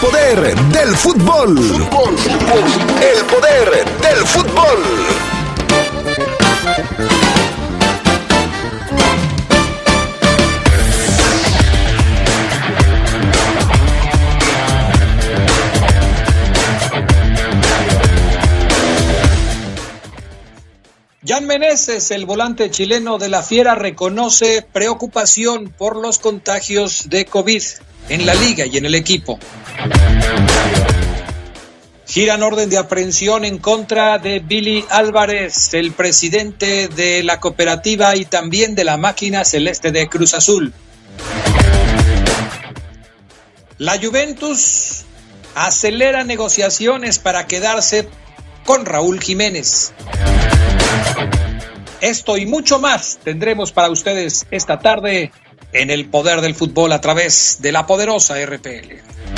poder del fútbol. El poder del fútbol. Jan Meneses, el volante chileno de la Fiera, reconoce preocupación por los contagios de COVID en la liga y en el equipo. Giran orden de aprehensión en contra de Billy Álvarez, el presidente de la cooperativa y también de la máquina celeste de Cruz Azul. La Juventus acelera negociaciones para quedarse con Raúl Jiménez. Esto y mucho más tendremos para ustedes esta tarde en el poder del fútbol a través de la poderosa RPL.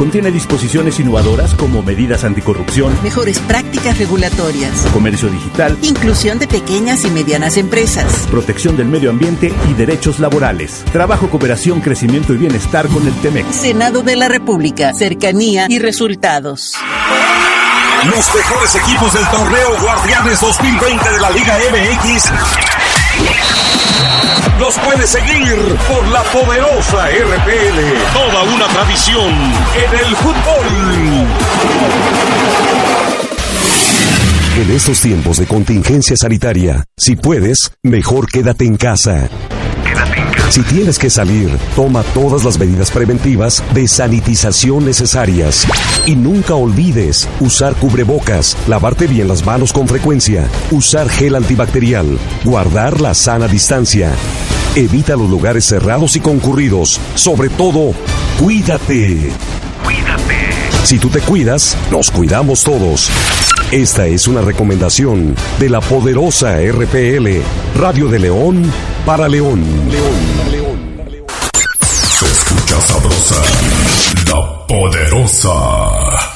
contiene disposiciones innovadoras como medidas anticorrupción, mejores prácticas regulatorias, comercio digital, inclusión de pequeñas y medianas empresas, protección del medio ambiente y derechos laborales, trabajo, cooperación, crecimiento y bienestar con el TEMEC. Senado de la República, cercanía y resultados. Los mejores equipos del torneo Guardianes 2020 de la Liga MX los puedes seguir por la poderosa RPL. Toda una tradición en el fútbol. En estos tiempos de contingencia sanitaria, si puedes, mejor quédate en casa. Si tienes que salir, toma todas las medidas preventivas de sanitización necesarias. Y nunca olvides usar cubrebocas, lavarte bien las manos con frecuencia, usar gel antibacterial, guardar la sana distancia. Evita los lugares cerrados y concurridos. Sobre todo, cuídate. Cuídate. Si tú te cuidas, nos cuidamos todos. Esta es una recomendación de la poderosa RPL, Radio de León para León. León, León. Se escucha sabrosa, la poderosa.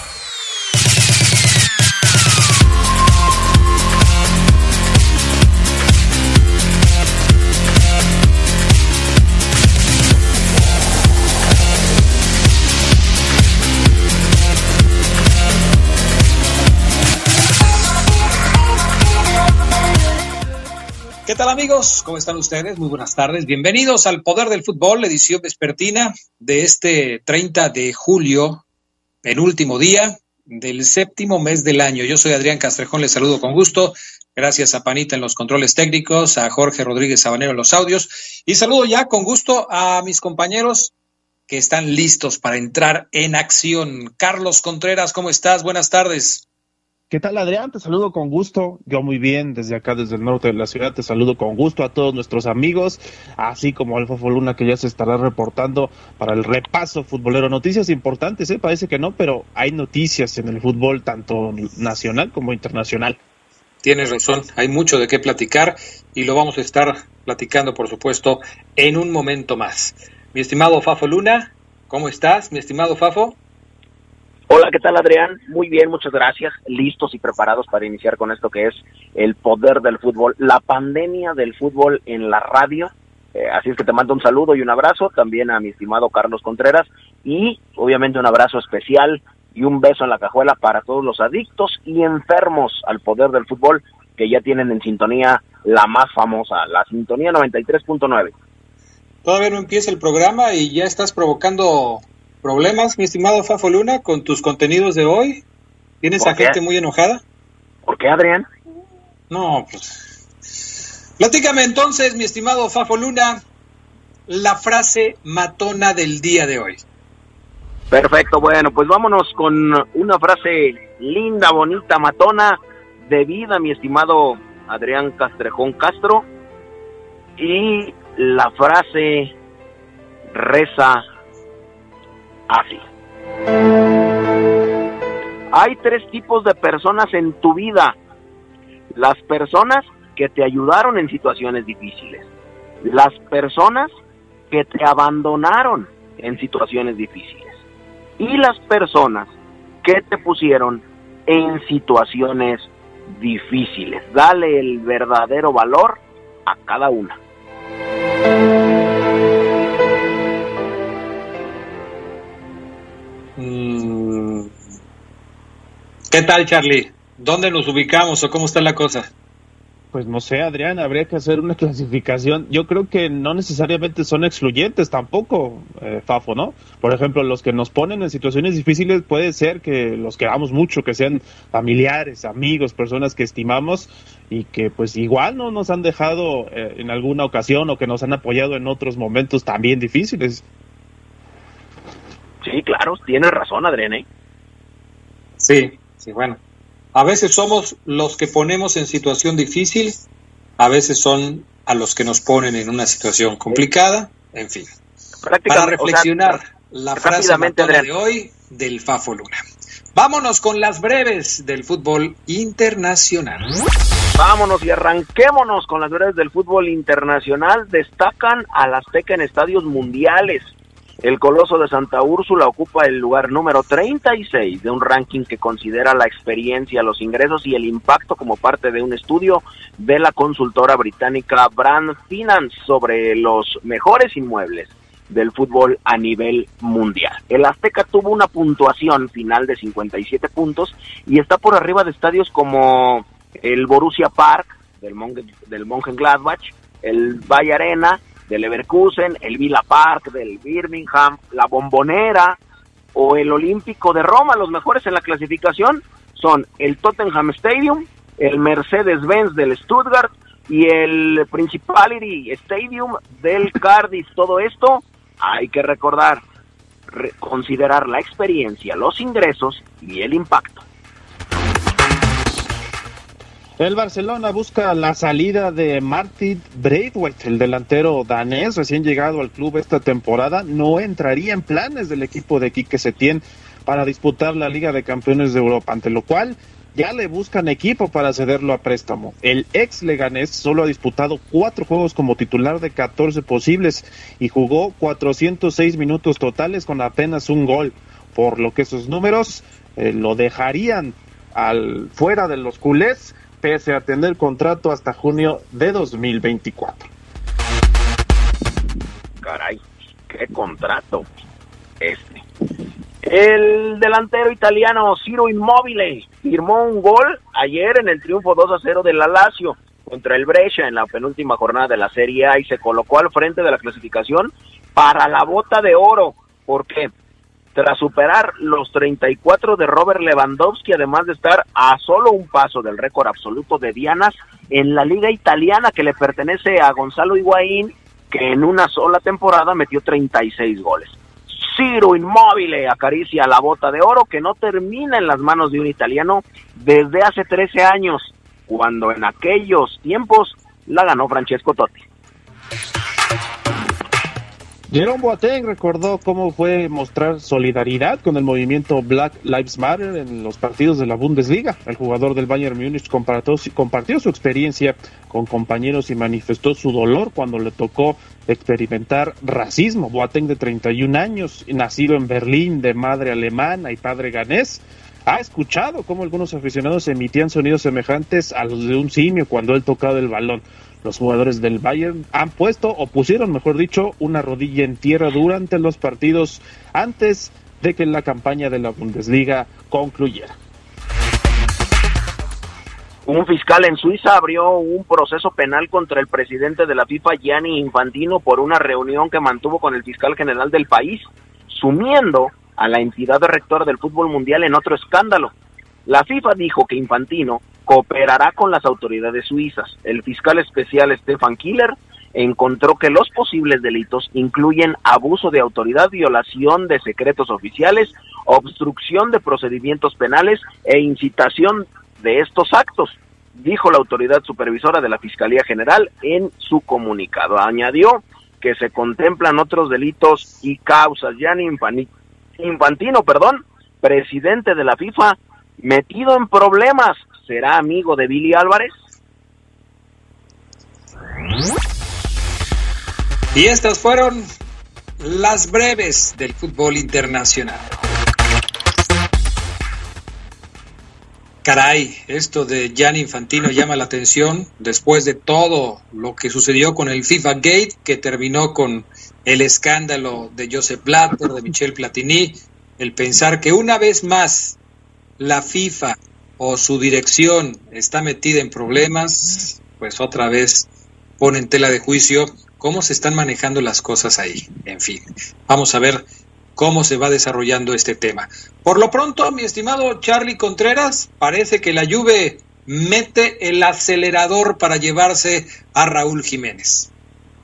¿Qué tal amigos? ¿Cómo están ustedes? Muy buenas tardes. Bienvenidos al Poder del Fútbol, edición vespertina de este 30 de julio, penúltimo día del séptimo mes del año. Yo soy Adrián Castrejón, les saludo con gusto. Gracias a Panita en los controles técnicos, a Jorge Rodríguez Sabanero en los audios y saludo ya con gusto a mis compañeros que están listos para entrar en acción. Carlos Contreras, ¿cómo estás? Buenas tardes. ¿Qué tal, Adrián? Te saludo con gusto. Yo muy bien, desde acá, desde el norte de la ciudad, te saludo con gusto a todos nuestros amigos, así como Alfa Foluna, que ya se estará reportando para el repaso futbolero. Noticias importantes, ¿eh? Parece que no, pero hay noticias en el fútbol, tanto nacional como internacional. Tienes razón, hay mucho de qué platicar y lo vamos a estar platicando, por supuesto, en un momento más. Mi estimado Fafo Luna, ¿cómo estás, mi estimado Fafo? Hola, ¿qué tal Adrián? Muy bien, muchas gracias. Listos y preparados para iniciar con esto que es el poder del fútbol, la pandemia del fútbol en la radio. Eh, así es que te mando un saludo y un abrazo también a mi estimado Carlos Contreras y obviamente un abrazo especial y un beso en la cajuela para todos los adictos y enfermos al poder del fútbol que ya tienen en sintonía la más famosa, la sintonía 93.9. Todavía no empieza el programa y ya estás provocando problemas, mi estimado Fafo Luna, con tus contenidos de hoy? ¿Tienes a gente muy enojada? ¿Por qué, Adrián? No, pues. Platícame entonces, mi estimado Fafo Luna, la frase matona del día de hoy. Perfecto, bueno, pues vámonos con una frase linda, bonita, matona, de vida, mi estimado Adrián Castrejón Castro. Y la frase reza así. Hay tres tipos de personas en tu vida. Las personas que te ayudaron en situaciones difíciles. Las personas que te abandonaron en situaciones difíciles. Y las personas que te pusieron en situaciones difíciles. Dale el verdadero valor a cada una. ¿Qué tal, Charlie? ¿Dónde nos ubicamos o cómo está la cosa? Pues no sé, Adrián, habría que hacer una clasificación. Yo creo que no necesariamente son excluyentes tampoco, eh, Fafo, ¿no? Por ejemplo, los que nos ponen en situaciones difíciles puede ser que los queramos mucho, que sean familiares, amigos, personas que estimamos y que pues igual no nos han dejado eh, en alguna ocasión o que nos han apoyado en otros momentos también difíciles. Sí, claro, tienes razón, Adrián. ¿eh? Sí, sí, bueno. A veces somos los que ponemos en situación difícil, a veces son a los que nos ponen en una situación complicada, en fin. Para reflexionar la frase de hoy del Fafo Luna. Vámonos con las breves del fútbol internacional. Vámonos y arranquémonos con las breves del fútbol internacional. Destacan a las Azteca en estadios mundiales. El Coloso de Santa Úrsula ocupa el lugar número 36 de un ranking que considera la experiencia, los ingresos y el impacto como parte de un estudio de la consultora británica Brand Finance sobre los mejores inmuebles del fútbol a nivel mundial. El Azteca tuvo una puntuación final de 57 puntos y está por arriba de estadios como el Borussia Park del, Mon del Mönchengladbach, el Valle Arena del Leverkusen, el Villa Park del Birmingham, la Bombonera o el Olímpico de Roma. Los mejores en la clasificación son el Tottenham Stadium, el Mercedes-Benz del Stuttgart y el Principality Stadium del Cardiff. Todo esto hay que recordar, considerar la experiencia, los ingresos y el impacto. El Barcelona busca la salida de Martin Braithwaite, el delantero danés recién llegado al club esta temporada. No entraría en planes del equipo de Quique Setién para disputar la Liga de Campeones de Europa, ante lo cual ya le buscan equipo para cederlo a préstamo. El ex Leganés solo ha disputado cuatro juegos como titular de 14 posibles y jugó 406 minutos totales con apenas un gol, por lo que esos números eh, lo dejarían al fuera de los culés pese a tener contrato hasta junio de 2024. Caray, qué contrato este. El delantero italiano Ciro Immobile firmó un gol ayer en el triunfo 2 a 0 del la Lazio contra el Brescia en la penúltima jornada de la Serie A y se colocó al frente de la clasificación para la bota de oro. ¿Por qué? Tras superar los 34 de Robert Lewandowski, además de estar a solo un paso del récord absoluto de Dianas en la liga italiana que le pertenece a Gonzalo Higuaín, que en una sola temporada metió 36 goles. Ciro Inmóvil acaricia la bota de oro que no termina en las manos de un italiano desde hace 13 años, cuando en aquellos tiempos la ganó Francesco Totti. Jerome Boateng recordó cómo fue mostrar solidaridad con el movimiento Black Lives Matter en los partidos de la Bundesliga. El jugador del Bayern Múnich compartió, su experiencia con compañeros y manifestó su dolor cuando le tocó experimentar racismo. Boateng de 31 años, nacido en Berlín, de madre alemana y padre ganés, ha escuchado cómo algunos aficionados emitían sonidos semejantes a los de un simio cuando él tocaba el balón. Los jugadores del Bayern han puesto, o pusieron, mejor dicho, una rodilla en tierra durante los partidos antes de que la campaña de la Bundesliga concluyera. Un fiscal en Suiza abrió un proceso penal contra el presidente de la FIFA, Gianni Infantino, por una reunión que mantuvo con el fiscal general del país, sumiendo a la entidad rectora del fútbol mundial en otro escándalo. La FIFA dijo que Infantino cooperará con las autoridades suizas. El fiscal especial Stefan Killer encontró que los posibles delitos incluyen abuso de autoridad, violación de secretos oficiales, obstrucción de procedimientos penales e incitación de estos actos, dijo la autoridad supervisora de la Fiscalía General en su comunicado. Añadió que se contemplan otros delitos y causas. Gianni Infantino, perdón, presidente de la FIFA, metido en problemas, ¿será amigo de Billy Álvarez? Y estas fueron las breves del fútbol internacional. Caray, esto de Gianni Infantino llama la atención después de todo lo que sucedió con el FIFA Gate, que terminó con el escándalo de Joseph Blatter, de Michel Platini, el pensar que una vez más la FIFA o su dirección está metida en problemas, pues otra vez pone tela de juicio cómo se están manejando las cosas ahí. En fin, vamos a ver cómo se va desarrollando este tema. Por lo pronto, mi estimado Charlie Contreras, parece que la Juve mete el acelerador para llevarse a Raúl Jiménez.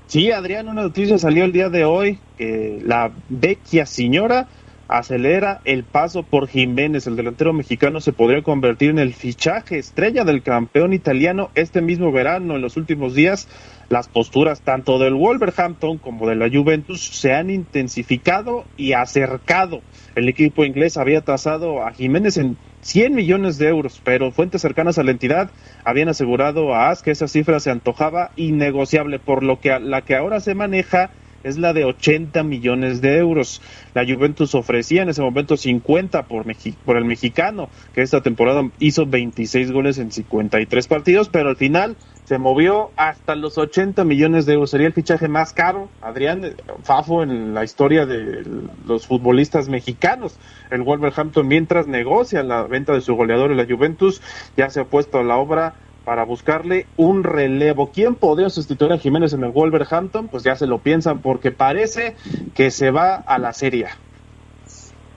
Sí, Adrián, una noticia salió el día de hoy que la vecchia señora acelera el paso por Jiménez. El delantero mexicano se podría convertir en el fichaje estrella del campeón italiano este mismo verano. En los últimos días, las posturas tanto del Wolverhampton como de la Juventus se han intensificado y acercado. El equipo inglés había tasado a Jiménez en 100 millones de euros, pero fuentes cercanas a la entidad habían asegurado a AS que esa cifra se antojaba innegociable, por lo que la que ahora se maneja es la de 80 millones de euros. La Juventus ofrecía en ese momento 50 por, por el mexicano, que esta temporada hizo 26 goles en 53 partidos, pero al final se movió hasta los 80 millones de euros. Sería el fichaje más caro, Adrián Fafo, en la historia de los futbolistas mexicanos. El Wolverhampton, mientras negocia la venta de su goleador en la Juventus, ya se ha puesto a la obra para buscarle un relevo. ¿Quién podría sustituir a Jiménez en el Wolverhampton? Pues ya se lo piensan porque parece que se va a la Serie.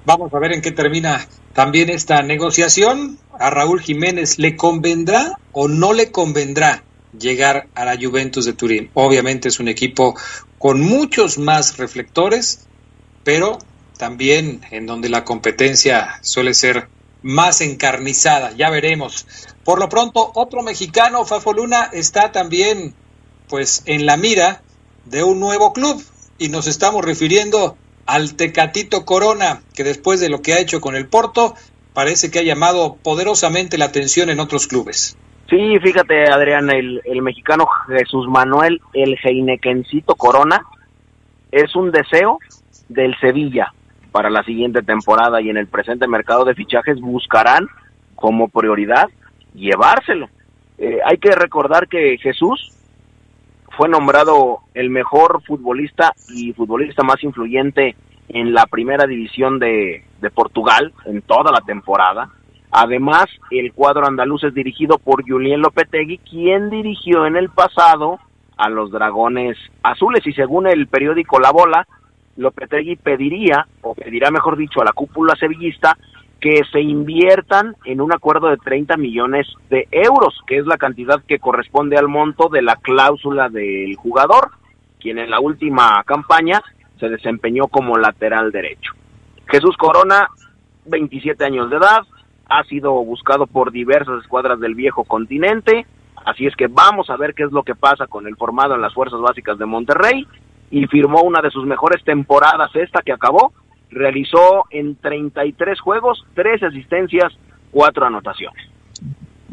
Vamos a ver en qué termina también esta negociación. ¿A Raúl Jiménez le convendrá o no le convendrá llegar a la Juventus de Turín? Obviamente es un equipo con muchos más reflectores, pero también en donde la competencia suele ser más encarnizada. Ya veremos. Por lo pronto, otro mexicano, Fafo Luna, está también pues en la mira de un nuevo club y nos estamos refiriendo al Tecatito Corona, que después de lo que ha hecho con el Porto, parece que ha llamado poderosamente la atención en otros clubes. Sí, fíjate, Adrián, el, el mexicano Jesús Manuel, el Heinekencito Corona, es un deseo del Sevilla para la siguiente temporada y en el presente mercado de fichajes buscarán como prioridad llevárselo. Eh, hay que recordar que Jesús fue nombrado el mejor futbolista y futbolista más influyente en la primera división de, de Portugal en toda la temporada. Además, el cuadro andaluz es dirigido por Julien Lopetegui, quien dirigió en el pasado a los Dragones Azules y según el periódico La Bola, Lopetegui pediría, o pedirá mejor dicho, a la cúpula sevillista que se inviertan en un acuerdo de 30 millones de euros, que es la cantidad que corresponde al monto de la cláusula del jugador, quien en la última campaña se desempeñó como lateral derecho. Jesús Corona, 27 años de edad, ha sido buscado por diversas escuadras del viejo continente, así es que vamos a ver qué es lo que pasa con el formado en las fuerzas básicas de Monterrey y firmó una de sus mejores temporadas esta que acabó realizó en 33 juegos, 3 asistencias, 4 anotaciones.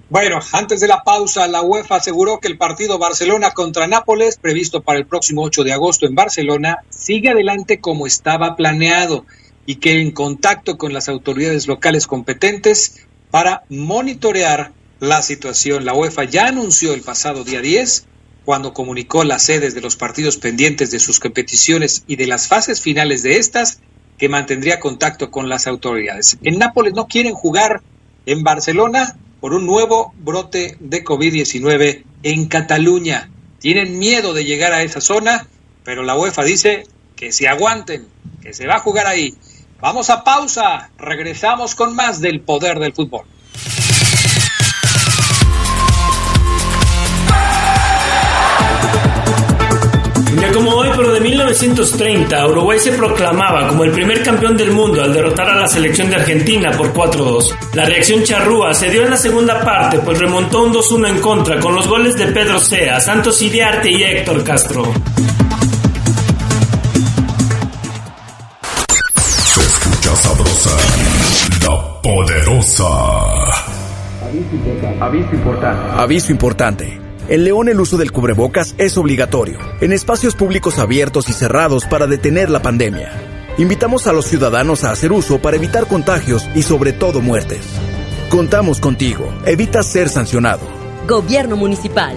Bueno, antes de la pausa, la UEFA aseguró que el partido Barcelona contra Nápoles, previsto para el próximo 8 de agosto en Barcelona, sigue adelante como estaba planeado y que en contacto con las autoridades locales competentes para monitorear la situación. La UEFA ya anunció el pasado día 10, cuando comunicó las sedes de los partidos pendientes de sus competiciones y de las fases finales de estas, que mantendría contacto con las autoridades. En Nápoles no quieren jugar en Barcelona por un nuevo brote de COVID-19 en Cataluña. Tienen miedo de llegar a esa zona, pero la UEFA dice que se aguanten, que se va a jugar ahí. Vamos a pausa, regresamos con más del poder del fútbol. 1930, Uruguay se proclamaba como el primer campeón del mundo al derrotar a la selección de Argentina por 4-2. La reacción charrúa se dio en la segunda parte, pues remontó un 2-1 en contra con los goles de Pedro Sea, Santos Iriarte y Héctor Castro. Se escucha sabrosa, la poderosa. Aviso importante. Aviso importante. En León el uso del cubrebocas es obligatorio, en espacios públicos abiertos y cerrados para detener la pandemia. Invitamos a los ciudadanos a hacer uso para evitar contagios y sobre todo muertes. Contamos contigo. Evita ser sancionado. Gobierno Municipal.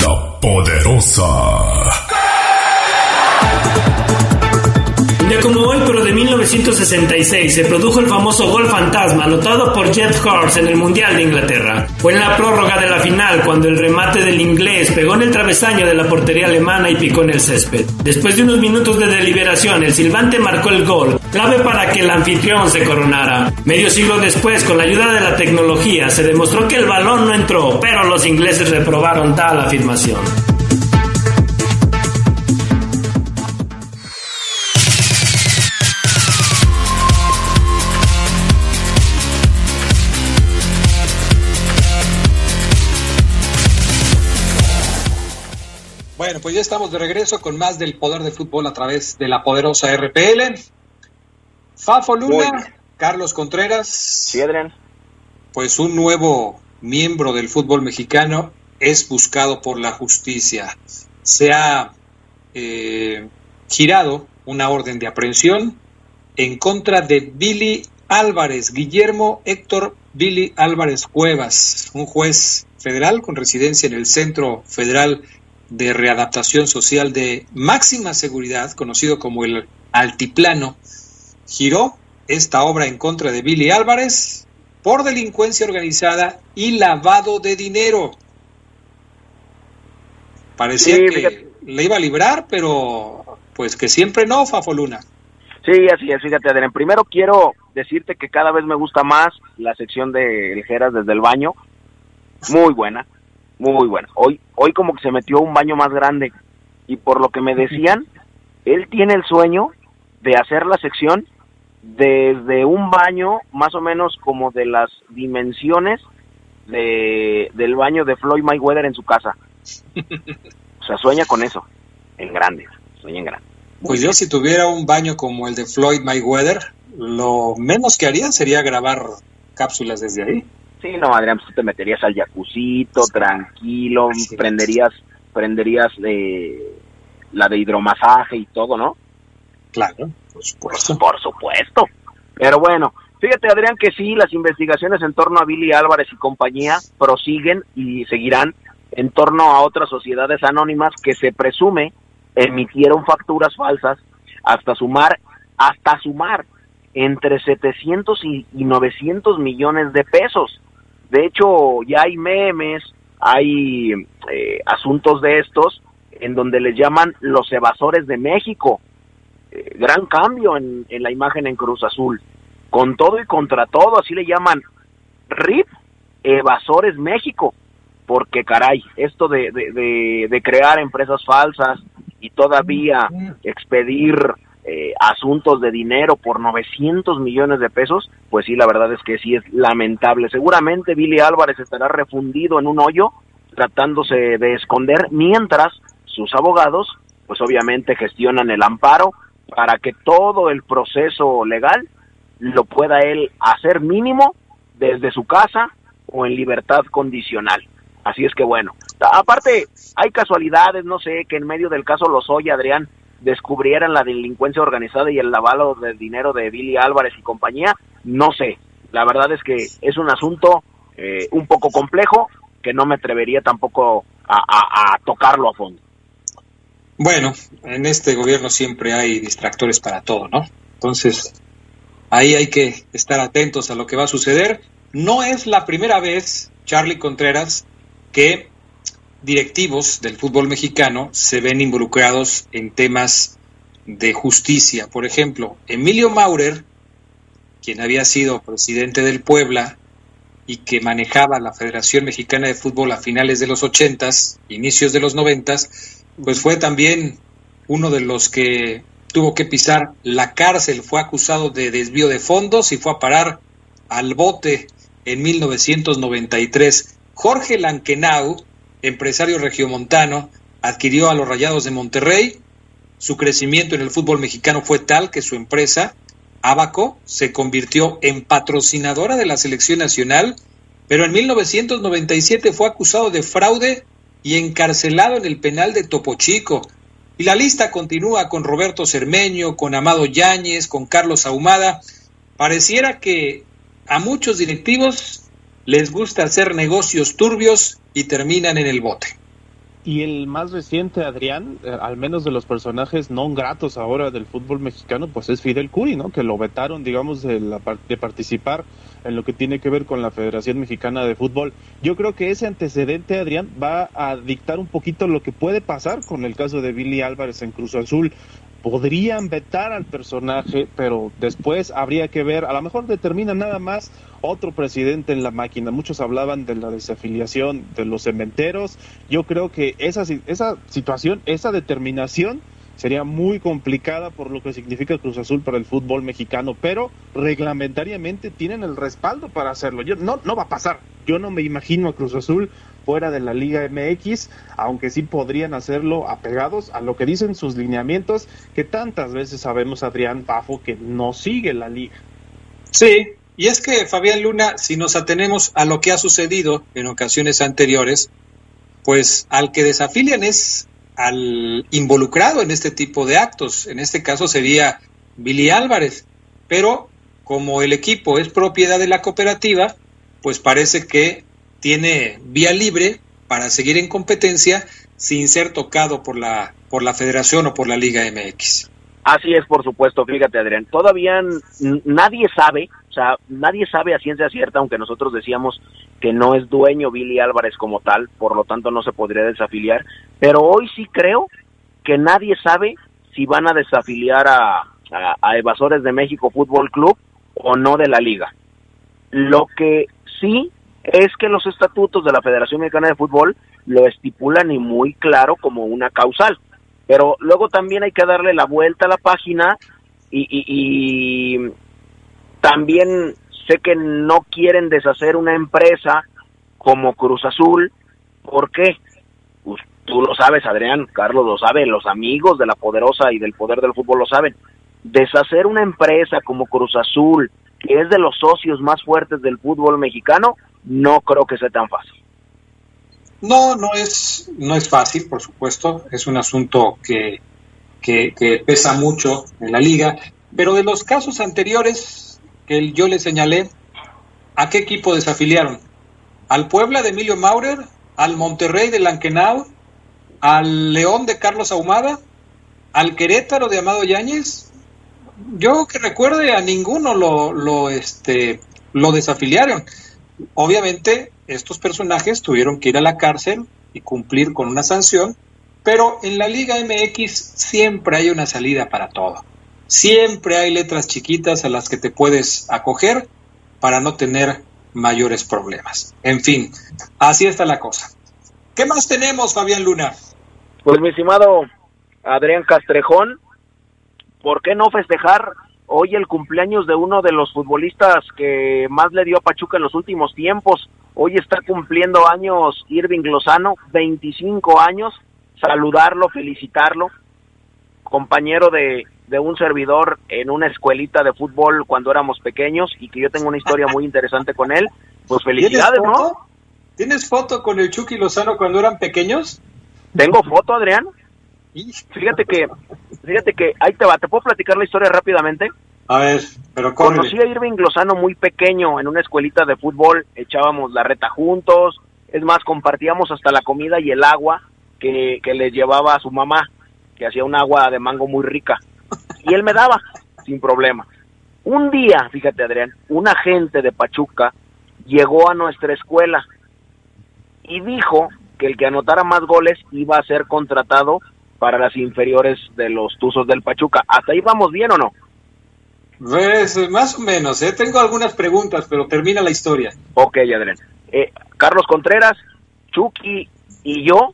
La poderosa. 1966, se produjo el famoso gol fantasma anotado por Jeff Hurst en el Mundial de Inglaterra. Fue en la prórroga de la final cuando el remate del inglés pegó en el travesaño de la portería alemana y picó en el césped. Después de unos minutos de deliberación, el silbante marcó el gol, clave para que el anfitrión se coronara. Medio siglo después, con la ayuda de la tecnología, se demostró que el balón no entró, pero los ingleses reprobaron tal afirmación. Bueno, pues ya estamos de regreso con más del poder del fútbol a través de la poderosa RPL. Fafo Luna, Carlos Contreras. Sí, Adrián. Pues un nuevo miembro del fútbol mexicano es buscado por la justicia. Se ha eh, girado una orden de aprehensión en contra de Billy Álvarez, Guillermo Héctor Billy Álvarez Cuevas, un juez federal con residencia en el Centro Federal de readaptación social de máxima seguridad, conocido como el Altiplano, giró esta obra en contra de Billy Álvarez por delincuencia organizada y lavado de dinero. Parecía que le iba a librar, pero pues que siempre no, Fafoluna. Sí, así es, fíjate, Adrián. Primero quiero decirte que cada vez me gusta más la sección de Eljeras desde el baño. Muy buena muy bueno. Hoy, hoy como que se metió un baño más grande y por lo que me decían, él tiene el sueño de hacer la sección desde un baño más o menos como de las dimensiones de, del baño de Floyd Mayweather en su casa. O sea, sueña con eso, en grande, sueña en grande. Pues yo si tuviera un baño como el de Floyd Mayweather, lo menos que haría sería grabar cápsulas desde ahí. Sí, no, Adrián, pues tú te meterías al jacuzito, tranquilo, prenderías, prenderías de la de hidromasaje y todo, ¿no? Claro, por supuesto. Por supuesto. Pero bueno, fíjate, Adrián, que sí, las investigaciones en torno a Billy Álvarez y compañía prosiguen y seguirán en torno a otras sociedades anónimas que se presume emitieron facturas falsas hasta sumar, hasta sumar entre 700 y, y 900 millones de pesos. De hecho, ya hay memes, hay eh, asuntos de estos en donde les llaman los evasores de México. Eh, gran cambio en, la imagen en Cruz Azul. Con todo y contra todo, así le llaman RIP, Evasores México. Porque caray, esto de, de, de crear empresas falsas y todavía expedir eh, asuntos de dinero por 900 millones de pesos, pues sí, la verdad es que sí es lamentable. Seguramente Billy Álvarez estará refundido en un hoyo tratándose de esconder mientras sus abogados pues obviamente gestionan el amparo para que todo el proceso legal lo pueda él hacer mínimo desde su casa o en libertad condicional. Así es que bueno, aparte hay casualidades, no sé, que en medio del caso Lozoya, Adrián, descubrieran la delincuencia organizada y el lavado del dinero de Billy Álvarez y compañía, no sé. La verdad es que es un asunto eh, un poco complejo que no me atrevería tampoco a, a tocarlo a fondo. Bueno, en este gobierno siempre hay distractores para todo, ¿no? Entonces, ahí hay que estar atentos a lo que va a suceder. No es la primera vez, Charlie Contreras, que directivos del fútbol mexicano se ven involucrados en temas de justicia. Por ejemplo, Emilio Maurer, quien había sido presidente del Puebla y que manejaba la Federación Mexicana de Fútbol a finales de los ochentas, inicios de los noventas, pues fue también uno de los que tuvo que pisar la cárcel, fue acusado de desvío de fondos y fue a parar al bote en 1993. Jorge Lankenau empresario regiomontano, adquirió a los Rayados de Monterrey. Su crecimiento en el fútbol mexicano fue tal que su empresa, Abaco, se convirtió en patrocinadora de la selección nacional, pero en 1997 fue acusado de fraude y encarcelado en el penal de Topo Chico. Y la lista continúa con Roberto Cermeño, con Amado Yáñez, con Carlos Ahumada. Pareciera que a muchos directivos les gusta hacer negocios turbios y terminan en el bote. Y el más reciente, Adrián, eh, al menos de los personajes no gratos ahora del fútbol mexicano, pues es Fidel Curi, ¿no? Que lo vetaron, digamos, de, la, de participar en lo que tiene que ver con la Federación Mexicana de Fútbol. Yo creo que ese antecedente, Adrián, va a dictar un poquito lo que puede pasar con el caso de Billy Álvarez en Cruz Azul podrían vetar al personaje, pero después habría que ver, a lo mejor determina nada más otro presidente en la máquina. Muchos hablaban de la desafiliación de los cementeros. Yo creo que esa, esa situación, esa determinación sería muy complicada por lo que significa Cruz Azul para el fútbol mexicano, pero reglamentariamente tienen el respaldo para hacerlo. Yo, no, no va a pasar. Yo no me imagino a Cruz Azul fuera de la Liga MX, aunque sí podrían hacerlo apegados a lo que dicen sus lineamientos, que tantas veces sabemos, Adrián Pafo, que no sigue la liga. Sí, y es que, Fabián Luna, si nos atenemos a lo que ha sucedido en ocasiones anteriores, pues al que desafilian es al involucrado en este tipo de actos. En este caso sería Billy Álvarez. Pero como el equipo es propiedad de la cooperativa, pues parece que tiene vía libre para seguir en competencia sin ser tocado por la, por la federación o por la Liga MX. Así es, por supuesto, fíjate Adrián, todavía nadie sabe, o sea, nadie sabe a ciencia cierta, aunque nosotros decíamos que no es dueño Billy Álvarez como tal, por lo tanto no se podría desafiliar, pero hoy sí creo que nadie sabe si van a desafiliar a, a, a Evasores de México Fútbol Club o no de la liga. Lo que sí es que los estatutos de la Federación Mexicana de Fútbol lo estipulan y muy claro como una causal. Pero luego también hay que darle la vuelta a la página y, y, también sé que no quieren deshacer una empresa como Cruz Azul. ¿Por qué? Pues tú lo sabes, Adrián, Carlos lo sabe, los amigos de la poderosa y del poder del fútbol lo saben. Deshacer una empresa como Cruz Azul, que es de los socios más fuertes del fútbol mexicano, no creo que sea tan fácil. No, no es, no es fácil, por supuesto. Es un asunto que, que, pesa mucho en la liga. Pero de los casos anteriores que yo le señalé, ¿a qué equipo desafiliaron? ¿Al Puebla de Emilio Maurer? ¿Al Monterrey de Lankenau? ¿Al León de Carlos Ahumada? ¿Al Querétaro de Amado Yáñez? Yo que recuerde a ninguno lo, lo, este, lo desafiliaron. Obviamente, estos personajes tuvieron que ir a la cárcel y cumplir con una sanción, pero en la Liga MX siempre hay una salida para todo. Siempre hay letras chiquitas a las que te puedes acoger para no tener mayores problemas. En fin, así está la cosa. ¿Qué más tenemos, Fabián Luna? Pues mi estimado Adrián Castrejón, ¿por qué no festejar hoy el cumpleaños de uno de los futbolistas que más le dio a Pachuca en los últimos tiempos, Hoy está cumpliendo años Irving Lozano, 25 años. Saludarlo, felicitarlo. Compañero de, de un servidor en una escuelita de fútbol cuando éramos pequeños y que yo tengo una historia muy interesante con él. Pues felicidades, ¿Tienes ¿no? ¿Tienes foto con el Chucky Lozano cuando eran pequeños? Tengo foto, Adrián. Fíjate que, fíjate que, ahí te va, ¿te puedo platicar la historia rápidamente? A ver, pero corre. Conocí a Irving Lozano muy pequeño en una escuelita de fútbol, echábamos la reta juntos, es más, compartíamos hasta la comida y el agua que, que le llevaba a su mamá, que hacía un agua de mango muy rica. Y él me daba, sin problema. Un día, fíjate Adrián, un agente de Pachuca llegó a nuestra escuela y dijo que el que anotara más goles iba a ser contratado para las inferiores de los Tuzos del Pachuca. ¿Hasta ahí vamos bien o no? Pues, más o menos, ¿eh? Tengo algunas preguntas, pero termina la historia. Ok, Adrián. Eh, Carlos Contreras, Chucky y yo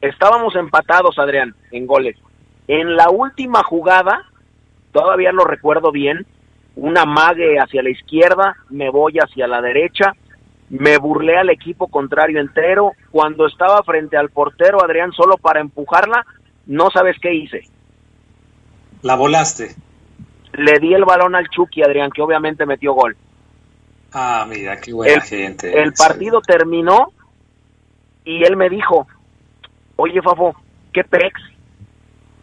estábamos empatados, Adrián, en goles. En la última jugada, todavía lo recuerdo bien, una mague hacia la izquierda, me voy hacia la derecha, me burlé al equipo contrario entero. Cuando estaba frente al portero, Adrián, solo para empujarla, no sabes qué hice. La volaste. Le di el balón al Chucky, Adrián, que obviamente metió gol. Ah, mira, qué buena el, gente. El partido terminó y él me dijo, oye, Fafo, ¿qué pex?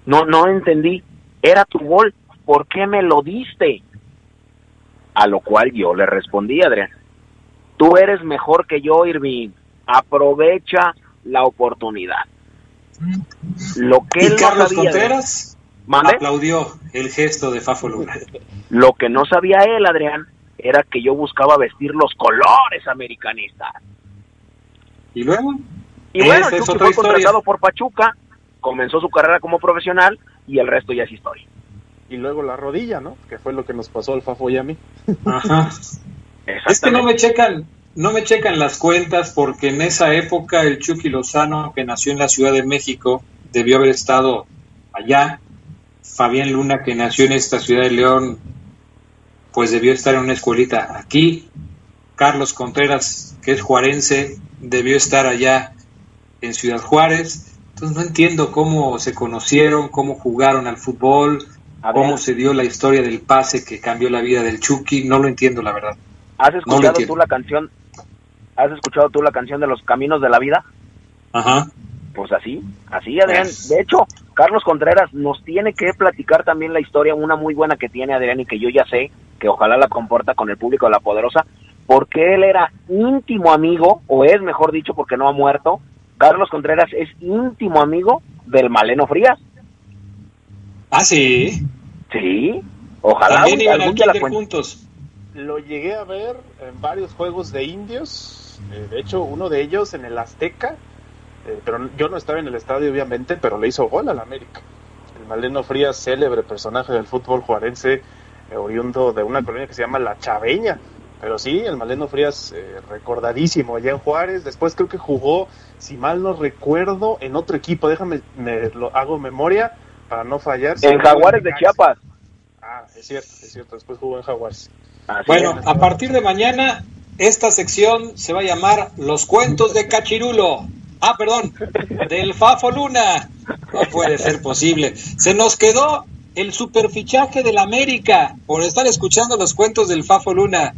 No, no entendí. Era tu gol. ¿Por qué me lo diste? A lo cual yo le respondí, Adrián. Tú eres mejor que yo, Irving. Aprovecha la oportunidad. Lo que ¿Y él Carlos no. Aplaudió el gesto de Fafo Luna. Lo que no sabía él, Adrián, era que yo buscaba vestir los colores americanistas. ¿Y luego? Y bueno, Chucky fue contratado por Pachuca, comenzó su carrera como profesional y el resto ya es historia. Y luego la rodilla, ¿no? Que fue lo que nos pasó al Fafo y a mí. Ajá. Es que no me checan, no me checan las cuentas porque en esa época el Chucky Lozano, que nació en la Ciudad de México, debió haber estado allá. Fabián Luna, que nació en esta ciudad de León, pues debió estar en una escuelita aquí. Carlos Contreras, que es juarense, debió estar allá en Ciudad Juárez. Entonces no entiendo cómo se conocieron, cómo jugaron al fútbol, cómo se dio la historia del pase que cambió la vida del Chucky. No lo entiendo, la verdad. ¿Has escuchado tú la canción? ¿Has escuchado tú la canción de los caminos de la vida? Ajá. Pues así, así, Adrián. De hecho, Carlos Contreras nos tiene que platicar también la historia, una muy buena que tiene Adrián y que yo ya sé, que ojalá la comporta con el público de La Poderosa, porque él era íntimo amigo, o es mejor dicho, porque no ha muerto. Carlos Contreras es íntimo amigo del Maleno Frías. Ah, sí. Sí, ojalá También iban la juntos. Lo llegué a ver en varios juegos de indios. eh, de hecho, uno de ellos en el Azteca. eh, pero yo no estaba en el estadio, obviamente, pero le hizo gol al América. El Maleno Frías, célebre personaje del fútbol juarense, eh, oriundo de una colonia que se llama La Chaveña. Pero sí, el Maleno Frías, eh, recordadísimo allá en Juárez. Después creo que jugó, si mal no recuerdo, en otro equipo. Déjame, me, lo hago memoria para no fallar. En Jaguares de. Chiapas. Ah, es cierto, es cierto. Después jugó en Jaguares. Bueno, a partir de mañana, esta sección se va a llamar Los cuentos de Cachirulo. Ah, perdón, del Fafo Luna. No puede ser posible. Se nos quedó el superfichaje del América por estar escuchando los cuentos del Fafo Luna.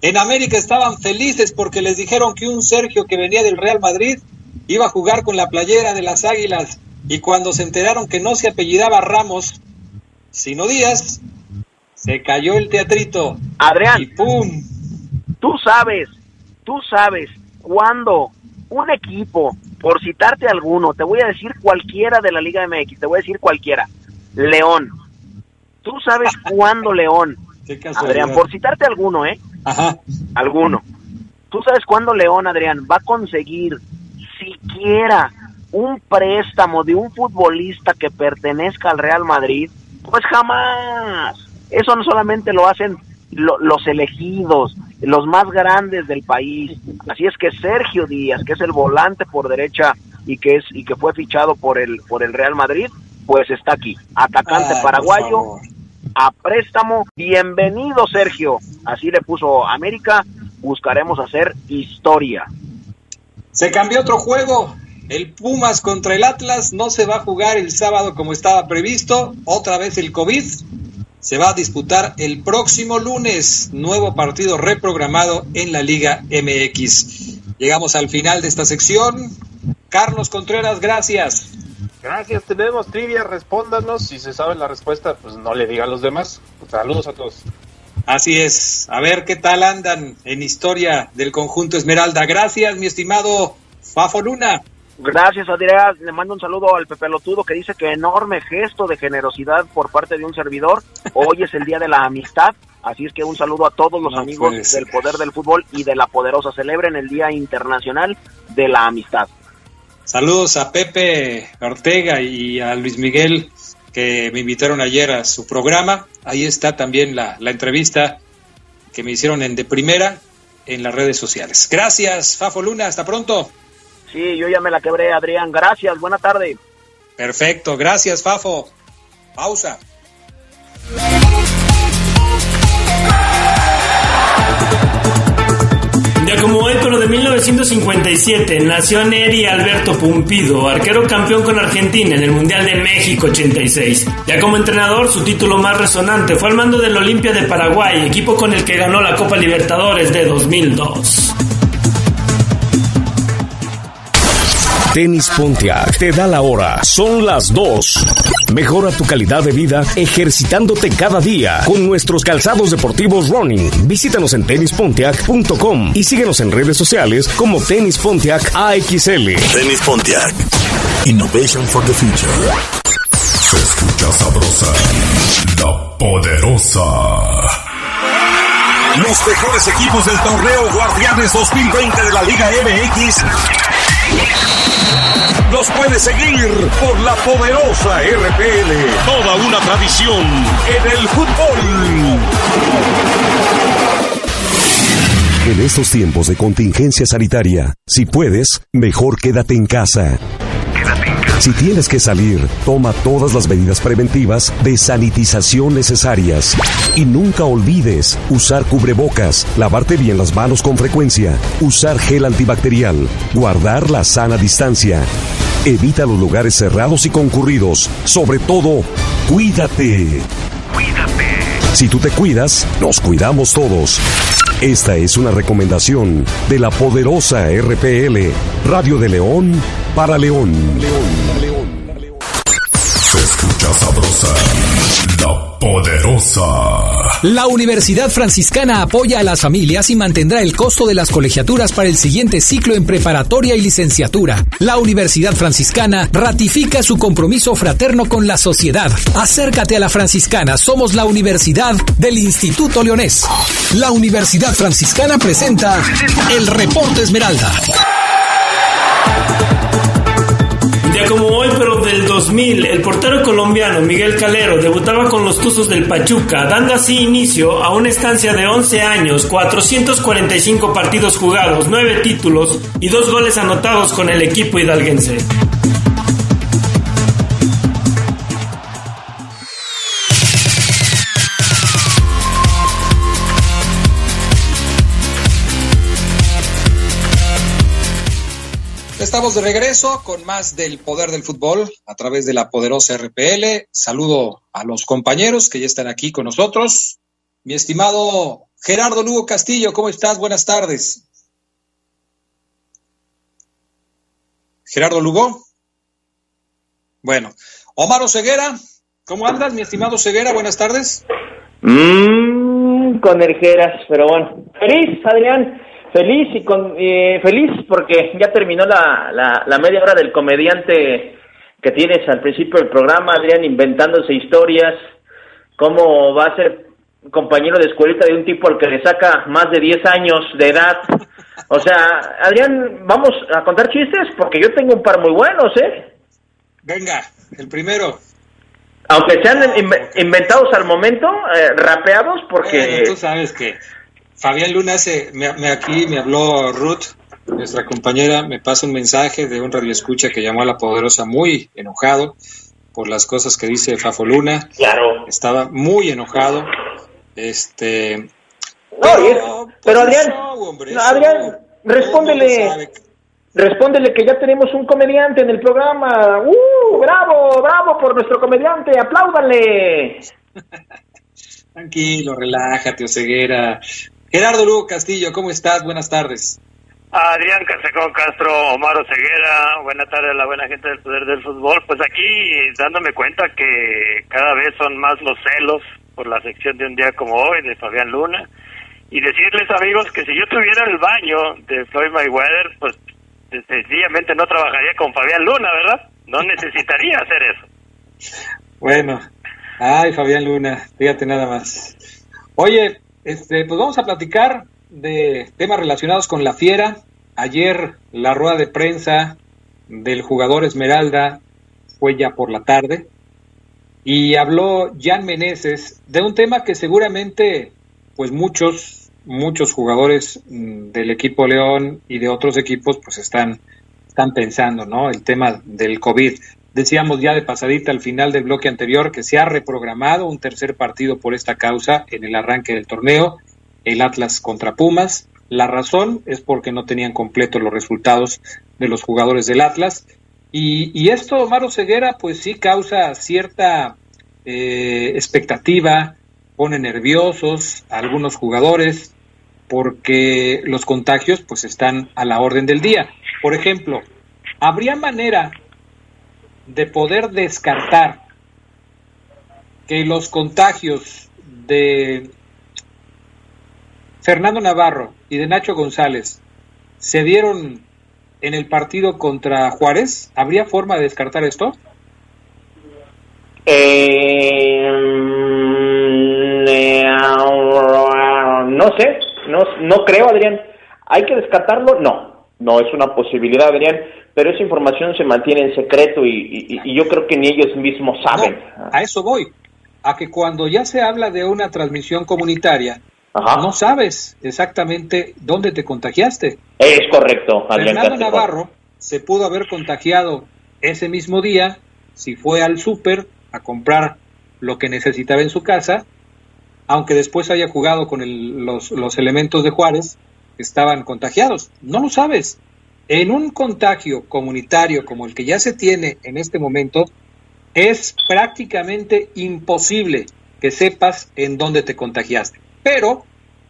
En América estaban felices porque les dijeron que un Sergio que venía del Real Madrid iba a jugar con la playera de las Águilas. Y cuando se enteraron que no se apellidaba Ramos, sino Díaz, se cayó el teatrito. Adrián. Y ¡pum! Tú sabes, tú sabes cuándo un equipo, por citarte alguno, te voy a decir cualquiera de la Liga MX, te voy a decir cualquiera, León. Tú sabes cuándo León, casualidad. Adrián, por citarte alguno, ¿eh? Ajá. Alguno. Tú sabes cuándo León, Adrián, va a conseguir siquiera un préstamo de un futbolista que pertenezca al Real Madrid, pues jamás. Eso no solamente lo hacen lo- los elegidos, los más grandes del país. Así es que Sergio Díaz, que es el volante por derecha y que es y que fue fichado por el por el Real Madrid, pues está aquí, atacante Ay, paraguayo a préstamo. Bienvenido, Sergio. Así le puso América buscaremos hacer historia. Se cambió otro juego. El Pumas contra el Atlas no se va a jugar el sábado como estaba previsto. Otra vez el COVID. Se va a disputar el próximo lunes. Nuevo partido reprogramado en la Liga MX. Llegamos al final de esta sección. Carlos Contreras, gracias. Gracias, tenemos trivia, respóndanos. Si se sabe la respuesta, pues no le diga a los demás. Saludos a todos. Así es. A ver qué tal andan en historia del conjunto Esmeralda. Gracias, mi estimado Fafo Luna. Gracias, Adrián. Le mando un saludo al Pepe Lotudo que dice que enorme gesto de generosidad por parte de un servidor. Hoy es el Día de la Amistad. Así es que un saludo a todos los No amigos del Poder del Fútbol y de la Poderosa. Celebren el Día Internacional de la Amistad. Saludos a Pepe Ortega y a Luis Miguel que me invitaron ayer a su programa. Ahí está también la, la entrevista que me hicieron en de primera en las redes sociales. Gracias, Fafo Luna. Hasta pronto. Sí, yo ya me la quebré, Adrián. Gracias, buena tarde. Perfecto. Gracias, Fafo. Pausa. Ya como hoy, pero de 1957, nació Neri Alberto Pumpido, arquero campeón con Argentina en el Mundial de México 86. Ya como entrenador, su título más resonante fue al mando del Olimpia de Paraguay, equipo con el que ganó la Copa Libertadores de 2002. Tenis Pontiac te da la hora. Son las 2. Mejora tu calidad de vida ejercitándote cada día con nuestros calzados deportivos running. Visítanos en tenispontiac.com y síguenos en redes sociales como Tenis Pontiac AXL. Tenis Pontiac. Innovation for the future. Se escucha sabrosa, la poderosa. Los mejores equipos del torneo Guardianes 2020 de la Liga MX los puedes seguir por la poderosa RPL. Toda una tradición en el fútbol. En estos tiempos de contingencia sanitaria, si puedes, mejor quédate en casa. Si tienes que salir, toma todas las medidas preventivas de sanitización necesarias. Y nunca olvides usar cubrebocas, lavarte bien las manos con frecuencia, usar gel antibacterial, guardar la sana distancia. Evita los lugares cerrados y concurridos. Sobre todo, cuídate. Si tú te cuidas, nos cuidamos todos. Esta es una recomendación de la poderosa RPL, Radio de León para León. Se escucha sabrosa, poderosa. La Universidad Franciscana apoya a las familias y mantendrá el costo de las colegiaturas para el siguiente ciclo en preparatoria y licenciatura. La Universidad Franciscana ratifica su compromiso fraterno con la sociedad. Acércate a la Franciscana, somos la Universidad del Instituto Leonés. La Universidad Franciscana presenta el Reporte Esmeralda. Ya como hoy, pero del 2000, el portero colombiano Miguel Calero debutaba con los Tuzos del Pachuca, dando así inicio a una estancia de 11 años, 445 partidos jugados, 9 títulos y 2 goles anotados con el equipo hidalguense. Estamos de regreso con más del poder del fútbol a través de la poderosa RPL. Saludo a los compañeros que ya están aquí con nosotros. Mi estimado Gerardo Lugo Castillo, ¿cómo estás? Buenas tardes. Gerardo Lugo. Bueno, Omar Ceguera, ¿cómo andas, mi estimado Ceguera? Buenas tardes. Mm, con erjeras, pero bueno. Feliz, Adrián. Feliz y con eh, feliz porque ya terminó la, la, la media hora del comediante que tienes al principio del programa, Adrián, inventándose historias, cómo va a ser compañero de escuelita de un tipo al que le saca más de 10 años de edad. O sea, Adrián, vamos a contar chistes porque yo tengo un par muy buenos, ¿eh? Venga, el primero. Aunque sean inve- inventados al momento, eh, rapeados, porque... Bueno, tú sabes que Fabián Luna hace, me, me- aquí me habló Ruth, nuestra compañera, me pasa un mensaje de un radioescucha que llamó a la poderosa muy enojado por las cosas que dice Fafo Luna. Claro. Estaba muy enojado. Este. No, pero pero, pero Adrián, no, Adrián, respóndele, respóndele que ya tenemos un comediante en el programa. ¡Uh! ¡Bravo, bravo por nuestro comediante! ¡Apláudanle! Tranquilo, relájate, Oseguera. Gerardo Lugo Castillo, ¿cómo estás? Buenas tardes. Adrián Casecón Castro, Omar Oseguera, buena tarde a la buena gente del Poder del Fútbol. Pues aquí dándome cuenta que cada vez son más los celos por la sección de un día como hoy de Fabián Luna. Y decirles amigos que si yo tuviera el baño de Floyd Mayweather, pues sencillamente no trabajaría con Fabián Luna, ¿verdad? No necesitaría hacer eso. Bueno, ay Fabián Luna, fíjate nada más. Oye, este, pues vamos a platicar de temas relacionados con la fiera. Ayer la rueda de prensa del jugador Esmeralda fue ya por la tarde y habló Jan Meneses de un tema que seguramente pues muchos muchos jugadores mm, del equipo León y de otros equipos pues están están pensando, ¿no? El tema del COVID. Decíamos ya de pasadita al final del bloque anterior que se ha reprogramado un tercer partido por esta causa en el arranque del torneo el Atlas contra Pumas. La razón es porque no tenían completos los resultados de los jugadores del Atlas. Y, esto, Maro Ceguera, pues sí causa cierta eh, expectativa, pone nerviosos a algunos jugadores porque los contagios pues están a la orden del día. Por ejemplo, ¿habría manera de poder descartar que los contagios de Fernando Navarro y de Nacho González se dieron en el partido contra Juárez? ¿Habría forma de descartar esto? Eh, no sé, no, no creo, Adrián. ¿Hay que descartarlo? No, no es una posibilidad, Adrián, pero esa información se mantiene en secreto y, yo creo que ni ellos mismos saben. a eso voy, a que cuando ya se habla de una transmisión comunitaria, no sabes exactamente dónde te contagiaste. Es correcto. Fernando Navarro se pudo haber contagiado ese mismo día si fue al súper a comprar lo que necesitaba en su casa, aunque después haya jugado con los, los elementos de Juárez, estaban contagiados. No lo sabes. En un contagio comunitario como el que ya se tiene en este momento, es prácticamente imposible que sepas en dónde te contagiaste. Pero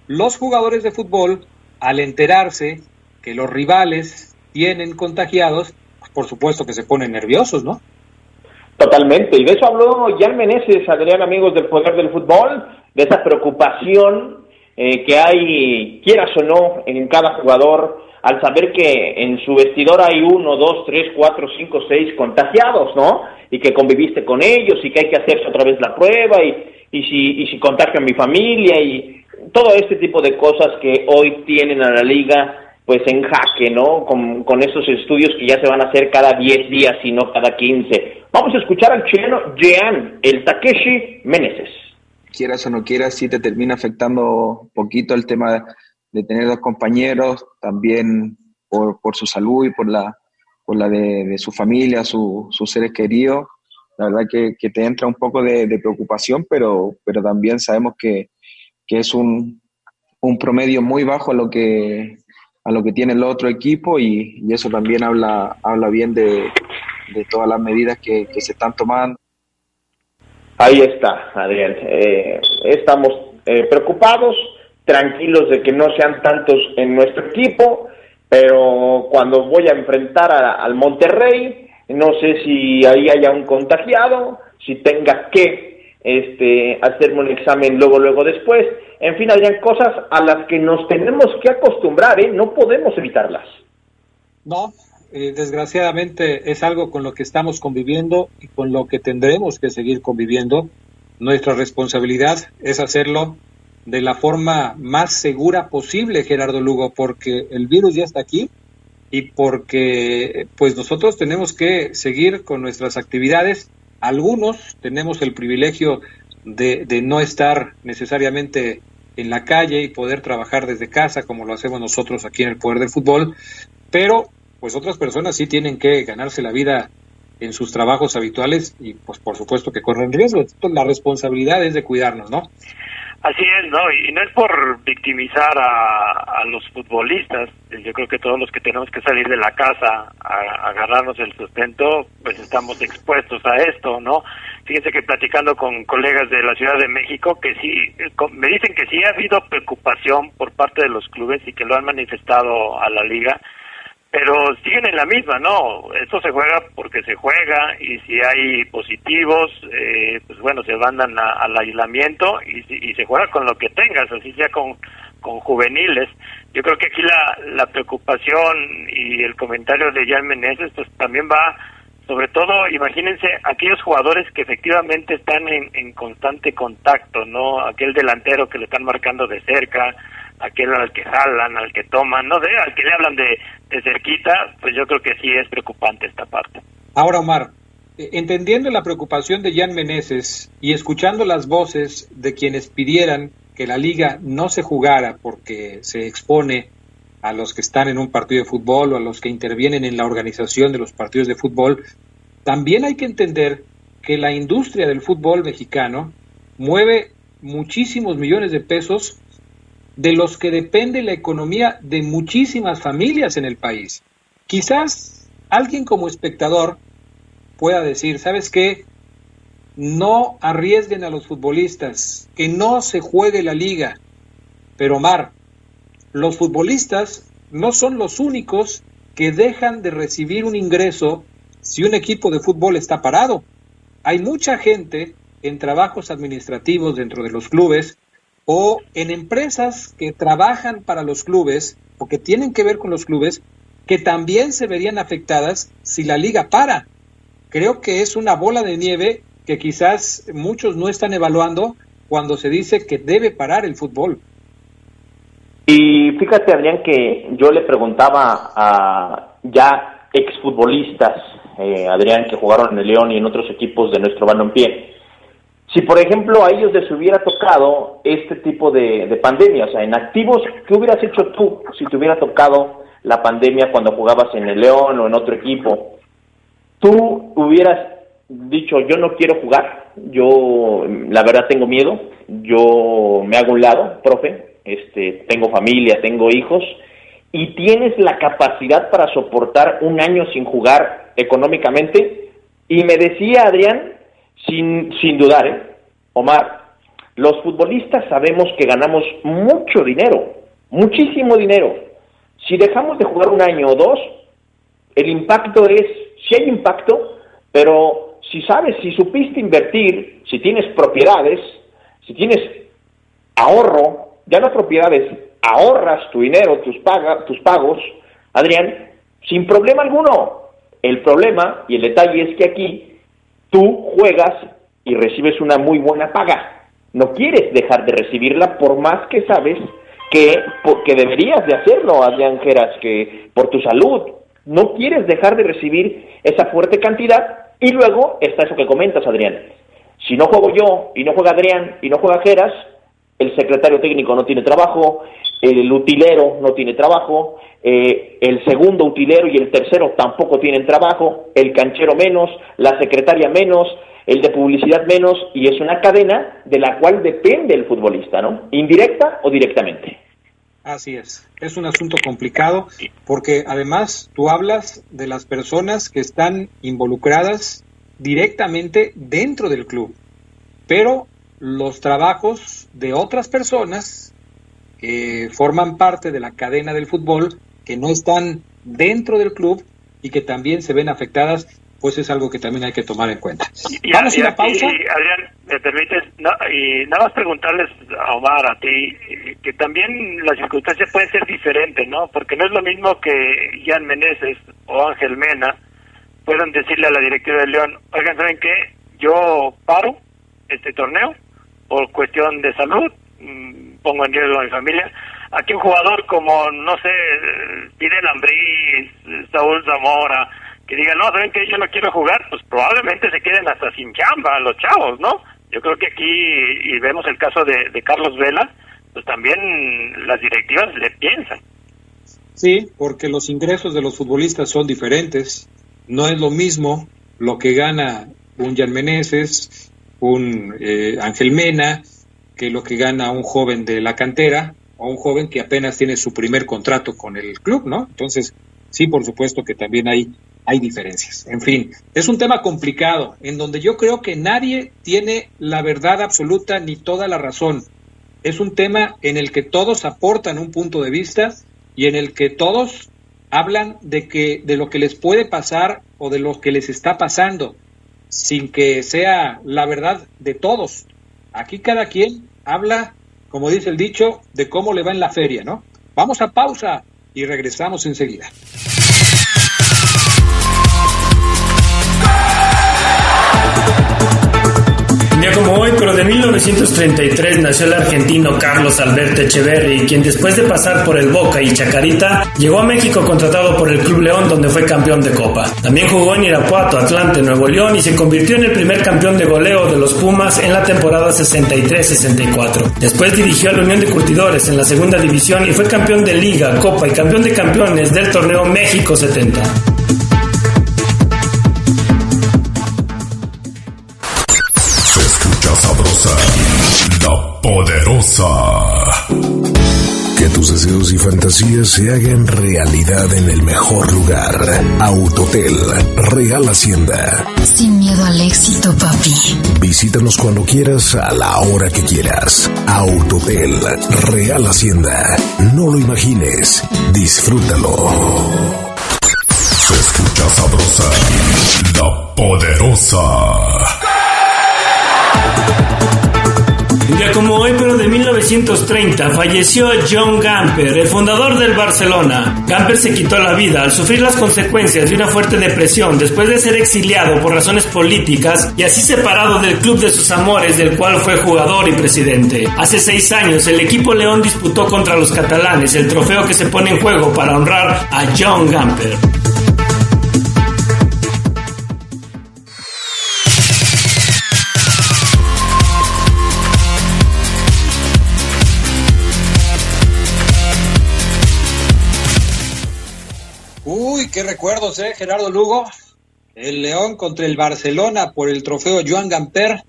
los jugadores de fútbol, al enterarse que los rivales tienen contagiados, pues, por supuesto que se ponen nerviosos, ¿no? Totalmente, y de eso habló Jan Meneses, Adrián, amigos del Poder del Fútbol, de esa preocupación eh, que hay, quieras o no, en cada jugador, al saber que en su vestidor hay uno, dos, tres, cuatro, cinco, seis contagiados, ¿no? Y que conviviste con ellos y que hay que hacerse otra vez la prueba y, y si, y si contagio a mi familia y todo este tipo de cosas que hoy tienen a la liga pues en jaque, ¿no? Con, con esos estudios que ya se van a hacer cada 10 días y no cada 15. Vamos a escuchar al chileno Jean, el Takeshi Meneses. Quieras o no quieras, sí te termina afectando poquito el tema de tener dos compañeros, también por, por su salud y por la, por la de, su familia, sus seres queridos la verdad que, te entra un poco de, preocupación, pero, pero también sabemos que, que es un, un, promedio muy bajo a lo que, a lo que tiene el otro equipo y, eso también habla, habla bien de, de todas las medidas que, se están tomando. Ahí está, Adrián. Eh, estamos eh, preocupados, tranquilos de que no sean tantos en nuestro equipo, pero cuando voy a enfrentar al Monterrey, no sé si ahí haya un contagiado, si tenga que este, hacerme un examen luego, luego después. En fin, habrían cosas a las que nos tenemos que acostumbrar, ¿eh? no podemos evitarlas. No, eh, desgraciadamente es algo con lo que estamos conviviendo y con lo que tendremos que seguir conviviendo. Nuestra responsabilidad es hacerlo de la forma más segura posible, Gerardo Lugo, porque el virus ya está aquí y porque pues nosotros tenemos que seguir con nuestras actividades. Algunos tenemos el privilegio de, de, no estar necesariamente en la calle y poder trabajar desde casa como lo hacemos nosotros aquí en el Poder del Fútbol, pero pues otras personas sí tienen que ganarse la vida en sus trabajos habituales y pues por supuesto que corren riesgo. la responsabilidad es de cuidarnos, ¿no? Así es, ¿no? Y no es por victimizar a, los futbolistas. Yo creo que todos los que tenemos que salir de la casa a, agarrarnos el sustento, pues estamos expuestos a esto, ¿no? Fíjense que platicando con colegas de la Ciudad de México, que sí, me dicen que sí ha habido preocupación por parte de los clubes y que lo han manifestado a la liga pero siguen en la misma, ¿no? Esto se juega porque se juega y si hay positivos, eh, pues bueno, se mandan al aislamiento y, y, se juega con lo que tengas, así sea con, con juveniles. Yo creo que aquí la, la preocupación y el comentario de Jan Meneses, pues también va, sobre todo, imagínense, aquellos jugadores que efectivamente están en, en constante contacto, ¿no? Aquel delantero que le están marcando de cerca, aquel al que jalan, al que toman, no sé, al que le hablan de, de cerquita, pues yo creo que sí es preocupante esta parte. Ahora, Omar, eh, entendiendo la preocupación de Jan Meneses y escuchando las voces de quienes pidieran que la liga no se jugara porque se expone a los que están en un partido de fútbol o a los que intervienen en la organización de los partidos de fútbol, también hay que entender que la industria del fútbol mexicano mueve muchísimos millones de pesos de los que depende la economía de muchísimas familias en el país. Quizás alguien como espectador pueda decir, ¿sabes qué? No arriesguen a los futbolistas, que no se juegue la liga. Pero Omar, los futbolistas no son los únicos que dejan de recibir un ingreso si un equipo de fútbol está parado. Hay mucha gente en trabajos administrativos dentro de los clubes o en empresas que trabajan para los clubes o que tienen que ver con los clubes que también se verían afectadas si la liga para. Creo que es una bola de nieve que quizás muchos no están evaluando cuando se dice que debe parar el fútbol. Y fíjate, Adrián, que yo le preguntaba a ya exfutbolistas, eh, Adrián, que jugaron en el León y en otros equipos de nuestro balompié, si, por ejemplo, a ellos les hubiera tocado este tipo de, pandemia, o sea, en activos, ¿qué hubieras hecho tú si te hubiera tocado la pandemia cuando jugabas en el León o en otro equipo? Tú hubieras dicho, yo no quiero jugar, yo la verdad tengo miedo, yo me hago un lado, profe, este, tengo familia, tengo hijos, y tienes la capacidad para soportar un año sin jugar económicamente. Y me decía Adrián sin, sin dudar, ¿eh? Omar, los futbolistas sabemos que ganamos mucho dinero, muchísimo dinero. Si dejamos de jugar un año o dos, el impacto es, si hay impacto, pero si sabes, si supiste invertir, si tienes propiedades, si tienes ahorro, ya no propiedades, ahorras tu dinero, tus, paga, tus pagos, Adrián, sin problema alguno. El problema y el detalle es que aquí tú juegas y recibes una muy buena paga. No quieres dejar de recibirla por más que sabes que, que deberías de hacerlo, Adrián Geras, que por tu salud. No quieres dejar de recibir esa fuerte cantidad y luego está eso que comentas, Adrián. Si no juego yo y no juega Adrián y no juega Geras, el secretario técnico no tiene trabajo, el utilero no tiene trabajo, eh, el segundo utilero y el tercero tampoco tienen trabajo, el canchero menos, la secretaria menos, el de publicidad menos, y es una cadena de la cual depende el futbolista, ¿no? Indirecta o directamente. Así es, es un asunto complicado porque además tú hablas de las personas que están involucradas directamente dentro del club, pero los trabajos de otras personas que forman parte de la cadena del fútbol, que no están dentro del club y que también se ven afectadas, pues es algo que también hay que tomar en cuenta. Vamos a una pausa. Adrián, me permites, y nada más preguntarles a Omar, a ti, que también la circunstancia puede ser diferente, ¿no? Porque no es lo mismo que Jan Meneses o Ángel Mena puedan decirle a la directiva de León, oigan, ¿saben qué? Yo paro este torneo por cuestión de salud, mm, pongo en riesgo a mi familia. Aquí un jugador como, no sé, Fidel Ambriz, Saúl Zamora, que digan, no, ¿saben que yo no quiero jugar? Pues probablemente se queden hasta sin chamba los chavos, ¿no? Yo creo que aquí, y vemos el caso de, de Carlos Vela, pues también las directivas le piensan. Sí, porque los ingresos de los futbolistas son diferentes. No es lo mismo lo que gana un Jan Meneses, un eh, Ángel Mena, que lo que gana un joven de la cantera o un joven que apenas tiene su primer contrato con el club, ¿no? Entonces, sí, por supuesto que también hay, hay diferencias. En fin, es un tema complicado en donde yo creo que nadie tiene la verdad absoluta ni toda la razón. Es un tema en el que todos aportan un punto de vista y en el que todos hablan de que de lo que les puede pasar o de lo que les está pasando sin que sea la verdad de todos. Aquí cada quien habla, como dice el dicho, de cómo le va en la feria, ¿no? Vamos a pausa y regresamos enseguida. como hoy, 1933 nació el argentino Carlos Alberto Echeverri, quien después de pasar por el Boca y Chacarita, llegó a México contratado por el Club León donde fue campeón de Copa. También jugó en Irapuato, Atlante, Nuevo León y se convirtió en el primer campeón de goleo de los Pumas en la temporada 63-64. Después dirigió a la Unión de Curtidores en la segunda división y fue campeón de Liga, Copa y campeón de campeones del torneo México 70. Poderosa. Que tus deseos y fantasías se hagan realidad en el mejor lugar. Autotel, Real Hacienda. Sin miedo al éxito, papi. Visítanos cuando quieras, a la hora que quieras. Autotel, Real Hacienda. No lo imagines, disfrútalo. Se escucha sabrosa, la poderosa. Día como 1930, falleció John Gamper, el fundador del Barcelona. Gamper se quitó la vida al sufrir las consecuencias de una fuerte depresión después de ser exiliado por razones políticas y así separado del club de sus amores del cual fue jugador y presidente. Hace seis años, el equipo León disputó contra los catalanes el trofeo que se pone en juego para honrar a John Gamper. Recuerdos, ¿eh? Gerardo Lugo. El León contra el Barcelona por el trofeo Joan Gamper.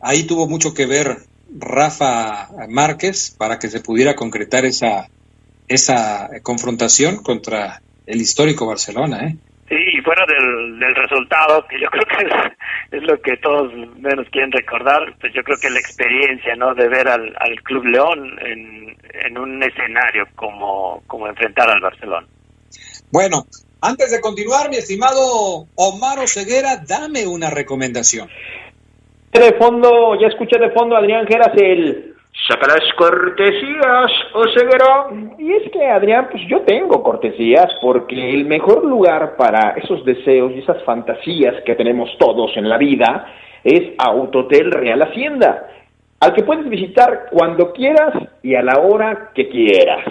Ahí tuvo mucho que ver Rafa Márquez para que se pudiera concretar esa, esa confrontación contra el histórico Barcelona, ¿eh? Sí, y fuera del, del resultado, que yo creo que es, lo que todos menos quieren recordar, pues yo creo que la experiencia, ¿no? De ver al, al Club León en, en un escenario como, como enfrentar al Barcelona. Bueno, antes de continuar, mi estimado Omar Ceguera, dame una recomendación. De fondo, ya escuché de fondo Adrián Geras el saca las cortesías, Oseguera. Y es que, Adrián, pues yo tengo cortesías porque el mejor lugar para esos deseos y esas fantasías que tenemos todos en la vida es Autotel Real Hacienda, al que puedes visitar cuando quieras y a la hora que quieras.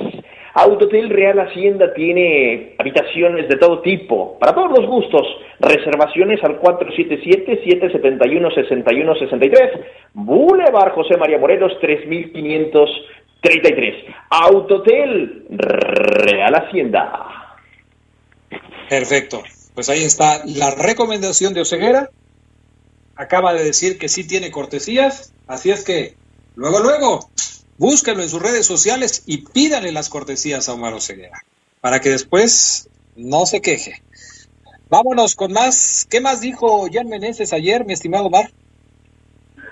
Autotel Real Hacienda tiene habitaciones de todo tipo, para todos los gustos. Reservaciones al 477-771-6163. Boulevard José María Morelos 3533. Autotel Real Hacienda. Perfecto. Pues ahí está la recomendación de Oseguera. Acaba de decir que sí tiene cortesías, así es que luego, luego, búsquenlo en sus redes sociales y pídanle las cortesías a Omar Oseguera, para que después no se queje. Vámonos con más. ¿Qué más dijo Jan Meneses ayer, mi estimado Omar?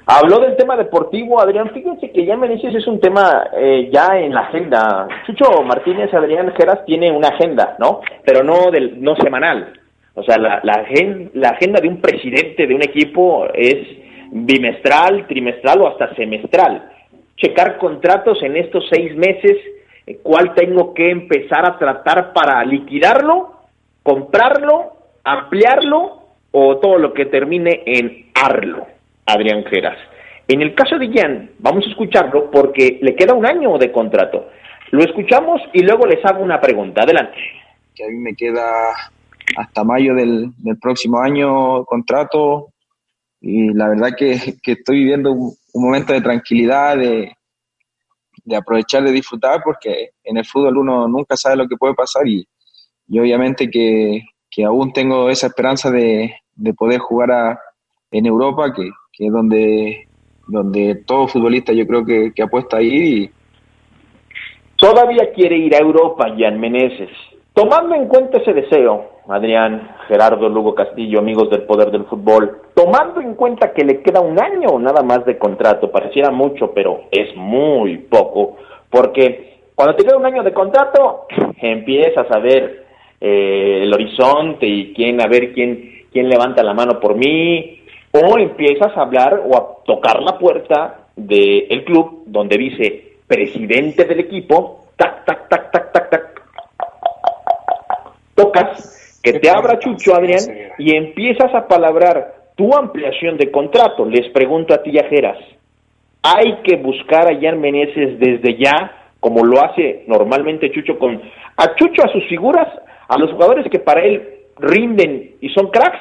Habló del tema deportivo, Adrián. Fíjense que Jan Meneses es un tema eh, ya en la agenda. Chucho Martínez, Adrián Geras tiene una agenda, ¿no? Pero no, del, no semanal. O sea, la, la, la agenda de un presidente de un equipo es bimestral, trimestral o hasta semestral checar contratos en estos seis meses, cuál tengo que empezar a tratar para liquidarlo, comprarlo, ampliarlo o todo lo que termine en arlo, Adrián Geras. En el caso de Jan, vamos a escucharlo porque le queda un año de contrato. Lo escuchamos y luego les hago una pregunta. Adelante. Que a mí me queda hasta mayo del, próximo año contrato y la verdad que, que estoy viviendo un, un momento de tranquilidad, de, de, aprovechar, de disfrutar, porque en el fútbol uno nunca sabe lo que puede pasar y, y obviamente que, que, aún tengo esa esperanza de, de poder jugar en Europa, que, que, es donde donde todo futbolista yo creo que, que apuesta a ir y, Todavía quiere ir a Europa, Jan Meneses. Tomando en cuenta ese deseo, Adrián, Gerardo, Lugo Castillo, amigos del poder del fútbol, tomando en cuenta que le queda un año nada más de contrato, pareciera mucho, pero es muy poco, porque cuando te queda un año de contrato, empiezas a ver eh, el horizonte y quién, a ver quién, quién levanta la mano por mí, o empiezas a hablar o a tocar la puerta del club donde dice presidente del equipo, tac, tac, tac, tac, tac, tac, tocas, que te abra Chucho, Adrián, y empiezas a palabrar tu ampliación de contrato. Les pregunto a ti, Ajeras, ¿hay que buscar a Jan Meneses desde ya, como lo hace normalmente Chucho con... A Chucho, a sus figuras, a los jugadores que para él rinden y son cracks,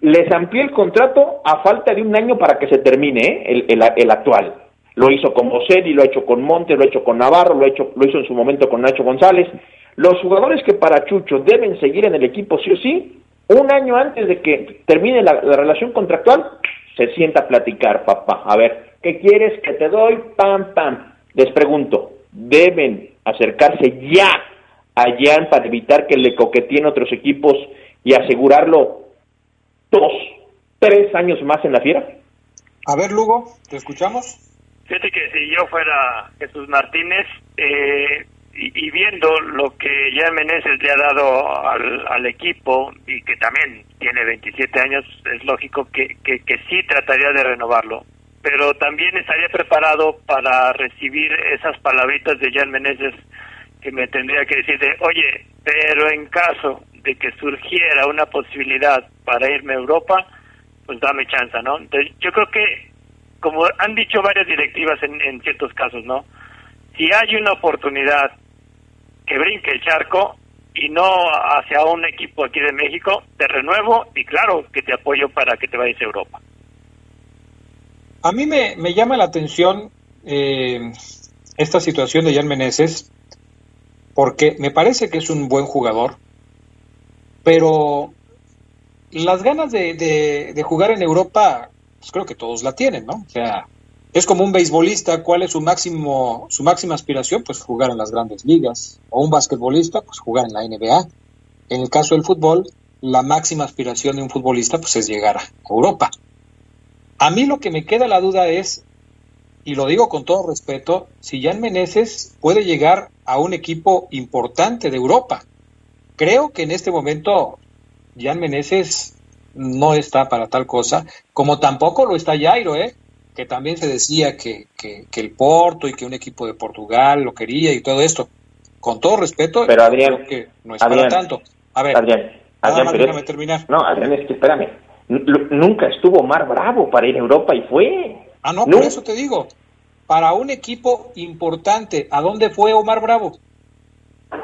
les amplié el contrato a falta de un año para que se termine ¿eh? el, el, el actual. Lo hizo con Boselli, lo ha hecho con Montes, lo ha hecho con Navarro, lo, ha hecho, lo hizo en su momento con Nacho González. Los jugadores que para Chucho deben seguir en el equipo sí o sí, un año antes de que termine la, la relación contractual, se sienta a platicar, papá. A ver, ¿qué quieres que te doy? Pam, pam. Les pregunto, ¿deben acercarse ya a Jan para evitar que le coqueteen otros equipos y asegurarlo dos, tres años más en la fiera? A ver, Lugo, ¿te escuchamos? Fíjate que si yo fuera Jesús Martínez eh, y, y, viendo lo que Jan Meneses le ha dado al, al, equipo y que también tiene 27 años, es lógico que, que, que sí trataría de renovarlo. Pero también estaría preparado para recibir esas palabritas de Jan Meneses que me tendría que decir de, oye, pero en caso de que surgiera una posibilidad para irme a Europa, pues dame chance, ¿no? Entonces, yo creo que como han dicho varias directivas en, en, ciertos casos, ¿no? Si hay una oportunidad que brinque el charco y no hacia un equipo aquí de México, te renuevo y claro que te apoyo para que te vayas a Europa. A mí me, me llama la atención eh, esta situación de Jan Meneses porque me parece que es un buen jugador, pero las ganas de, de, de jugar en Europa pues creo que todos la tienen, ¿no? O sea, es como un beisbolista, ¿cuál es su máximo, su máxima aspiración? Pues jugar en las grandes ligas. O un basquetbolista, pues jugar en la NBA. En el caso del fútbol, la máxima aspiración de un futbolista, pues es llegar a Europa. A mí lo que me queda la duda es, y lo digo con todo respeto, si Jan Meneses puede llegar a un equipo importante de Europa. Creo que en este momento Jan Meneses no está para tal cosa, como tampoco lo está Jairo, ¿eh? Que también se decía que, que, que, el Porto y que un equipo de Portugal lo quería y todo esto. Con todo respeto, pero Adrián, creo que no es Adrián, para tanto. A ver, Adrián, Adrián más déjame terminar. No, Adrián, es que espérame. Nunca estuvo Omar Bravo para ir a Europa y fue. Ah, no, por eso te digo. Para un equipo importante, ¿a dónde fue Omar Bravo?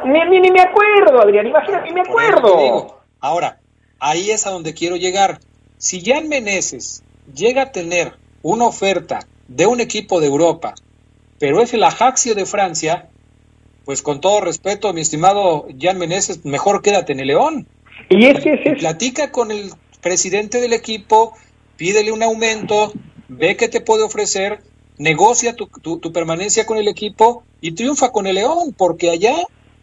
Ni, ni, ni me acuerdo, Adrián, imagínate, ni me acuerdo. Ahora, ahí es a donde quiero llegar. Si Jan Meneses llega a tener una oferta de un equipo de Europa, pero es el Ajaxio de Francia, pues con todo respeto, mi estimado Jan Meneses, mejor quédate en el León. Y es que es. Platica con el presidente del equipo, pídele un aumento, ve qué te puede ofrecer, negocia tu, tu, tu permanencia con el equipo y triunfa con el León, porque allá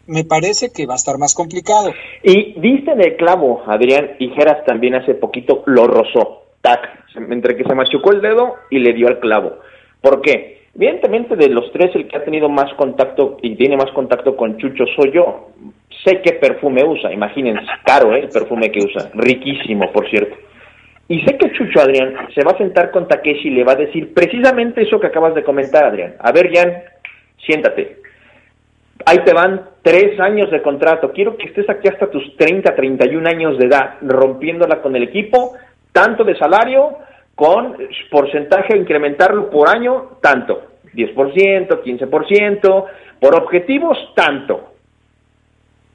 me parece que va a estar más complicado. Y diste el clavo, Adrián, y Geras también hace poquito lo rozó, tac, entre que se machucó el dedo y le dio al clavo. ¿Por qué? Evidentemente de los tres el que ha tenido más contacto y tiene más contacto con Chucho soy yo. Sé qué perfume usa, imagínense, caro ¿eh? el perfume que usa, riquísimo por cierto. Y sé que Chucho, Adrián, se va a sentar con Takeshi y le va a decir precisamente eso que acabas de comentar, Adrián. A ver, Jan, siéntate. Ahí te van tres años de contrato. Quiero que estés aquí hasta tus 30, 31 años de edad, rompiéndola con el equipo, tanto de salario, con porcentaje incrementarlo por año, tanto. 10%, 15%, por objetivos, tanto.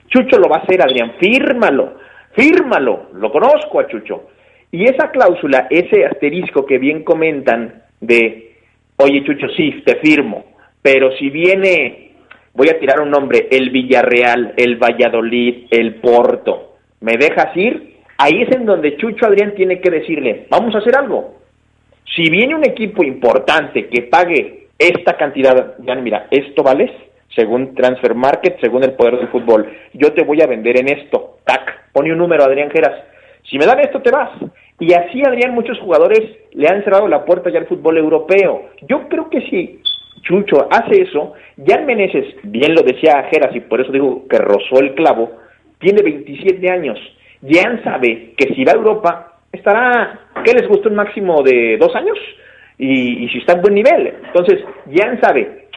Chucho lo va a hacer, Adrián, fírmalo, fírmalo, lo conozco a Chucho. Y esa cláusula, ese asterisco que bien comentan de, oye Chucho, sí, te firmo, pero si viene, voy a tirar un nombre, el Villarreal, el Valladolid, el Porto, ¿me dejas ir? Ahí es en donde Chucho Adrián tiene que decirle, vamos a hacer algo. Si viene un equipo importante que pague esta cantidad, ya mira, esto vale según Transfer Market, según el poder del fútbol. Yo te voy a vender en esto. Tac, pone un número, Adrián Geras. Si me dan esto, te vas. Y así, Adrián, muchos jugadores le han cerrado la puerta ya al fútbol europeo. Yo creo que si Chucho hace eso, Jan Meneses, bien lo decía Geras y por eso digo que rozó el clavo, tiene 27 años. Jan sabe que si va a Europa, estará, ¿qué les gusta un máximo de dos años? Y, y si está en buen nivel. Entonces, Jan sabe,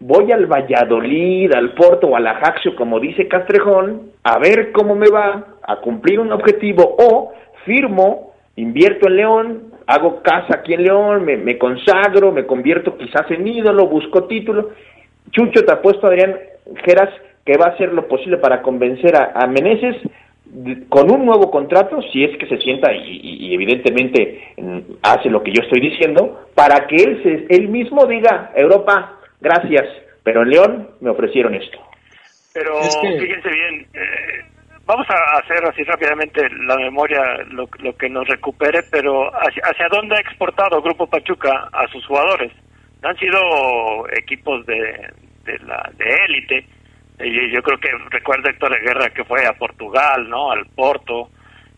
voy al Valladolid, al Porto o al Ajaxio, como dice Castrejón, a ver cómo me va, a cumplir un objetivo, o firmo, invierto en León, hago casa aquí en León, me, consagro, me convierto quizás en ídolo, busco título. Chucho, te apuesto, Adrián Geras, que va a hacer lo posible para convencer a, a Meneses con un nuevo contrato, si es que se sienta y, evidentemente mm, hace lo que yo estoy diciendo, para que él, se, él mismo diga, Europa, gracias, pero en León me ofrecieron esto. Pero fíjense bien, eh, vamos a hacer así rápidamente la memoria, lo, que nos recupere, pero hacia, ¿hacia dónde ha exportado Grupo Pachuca a sus jugadores? Han sido equipos de, de la de élite yo creo que recuerda Héctor de Guerra que fue a Portugal, ¿no? Al Porto.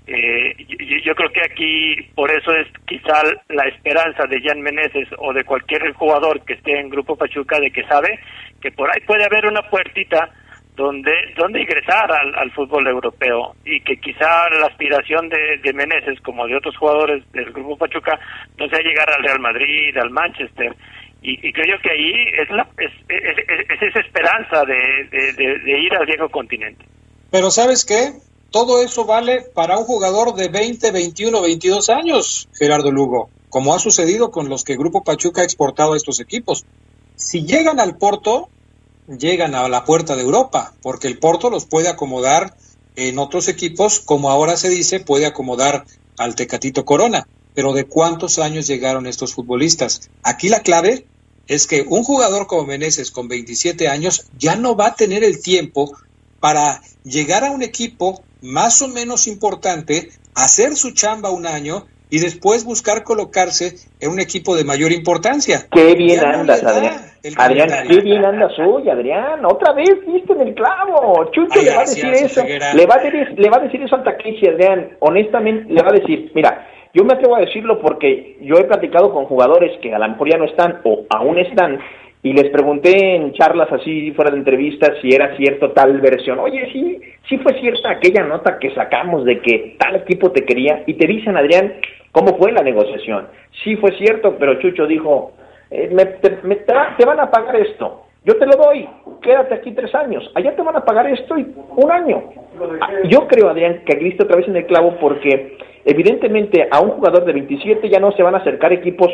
Eh, yo, creo que aquí por eso es quizá la esperanza de Jan Meneses o de cualquier jugador que esté en Grupo Pachuca de que sabe que por ahí puede haber una puertita donde donde ingresar al, fútbol europeo y que quizá la aspiración de, de Meneses como de otros jugadores del Grupo Pachuca no sea llegar al Real Madrid, al Manchester y, creo que ahí es, la, es, esa esperanza de, ir al viejo continente. Pero ¿sabes qué? Todo eso vale para un jugador de 20, 21, 22 años, Gerardo Lugo, como ha sucedido con los que Grupo Pachuca ha exportado a estos equipos. Si llegan al Porto, llegan a la puerta de Europa, porque el Porto los puede acomodar en otros equipos, como ahora se dice, puede acomodar al Tecatito Corona pero ¿de cuántos años llegaron estos futbolistas? Aquí la clave es que un jugador como Meneses con 27 años ya no va a tener el tiempo para llegar a un equipo más o menos importante, hacer su chamba un año y después buscar colocarse en un equipo de mayor importancia. Qué bien andas, Adrián. Adrián, qué bien andas hoy, Adrián. Otra vez viste en el clavo. Chucho le va a decir eso. Le va a decir, le va a decir eso al Takeshi, Adrián. Honestamente, le va a decir, mira, yo me atrevo a decirlo porque yo he platicado con jugadores que a lo mejor ya no están o aún están y les pregunté en charlas así fuera de entrevistas si era cierto tal versión. Oye, sí, sí fue cierta aquella nota que sacamos de que tal equipo te quería y te dicen, Adrián, cómo fue la negociación. Sí fue cierto, pero Chucho dijo, eh, me, te, te van a pagar esto. Yo te lo doy, quédate aquí tres años. Allá te van a pagar esto y un año. Yo creo, Adrián, que aquí otra vez en el clavo porque Evidentemente, a un jugador de 27 ya no se van a acercar equipos,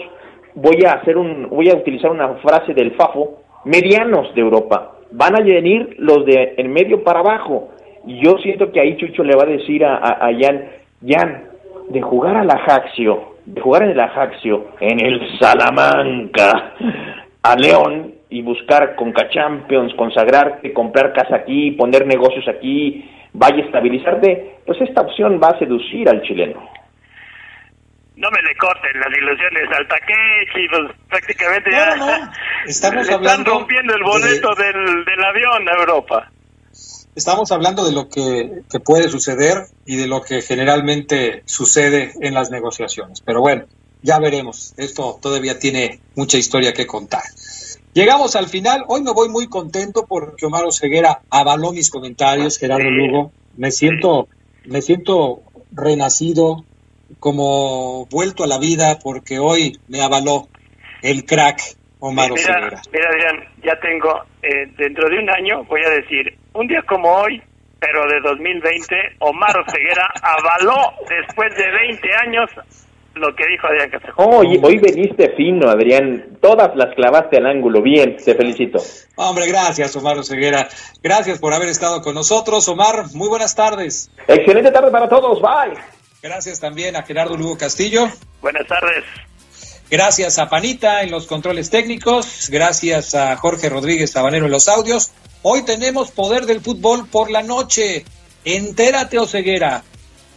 voy a hacer un, voy a utilizar una frase del Fafo, medianos de Europa. Van a venir los de en medio para abajo. Y yo siento que ahí Chucho le va a decir a, a, Jan, Jan, de jugar al Ajaxio, de jugar en el Ajaxio, en el Salamanca, a León y buscar con Champions, consagrarte, comprar casa aquí, poner negocios aquí, vaya a estabilizarte, pues esta opción va a seducir al chileno. No me le corten las ilusiones al Takechi, pues prácticamente ya Estamos están rompiendo el boleto del, del, avión a Europa. Estamos hablando de lo que, que puede suceder y de lo que generalmente sucede en las negociaciones. Pero bueno, ya veremos. Esto todavía tiene mucha historia que contar. Llegamos al final. Hoy me voy muy contento porque Omar Ceguera avaló mis comentarios, Gerardo Lugo. Me siento, me siento renacido, como vuelto a la vida porque hoy me avaló el crack Omar Ceguera. Mira, Adrián, ya tengo, eh, dentro de un año voy a decir, un día como hoy, pero de 2020, Omar Ceguera avaló después de 20 años lo que dijo Adrián Hoy, hoy veniste fino, Adrián. Todas las clavaste al ángulo. Bien, te felicito. Hombre, gracias, Omar Oseguera. Gracias por haber estado con nosotros. Omar, muy buenas tardes. Excelente tarde para todos. Bye. Gracias también a Gerardo Lugo Castillo. Buenas tardes. Gracias a Panita en los controles técnicos. Gracias a Jorge Rodríguez Tabanero en los audios. Hoy tenemos Poder del Fútbol por la noche. Entérate, Oseguera.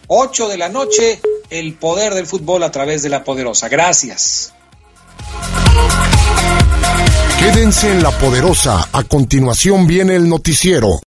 8 de la noche el poder del fútbol a través de la poderosa. Gracias. Quédense en la poderosa. A continuación viene el noticiero.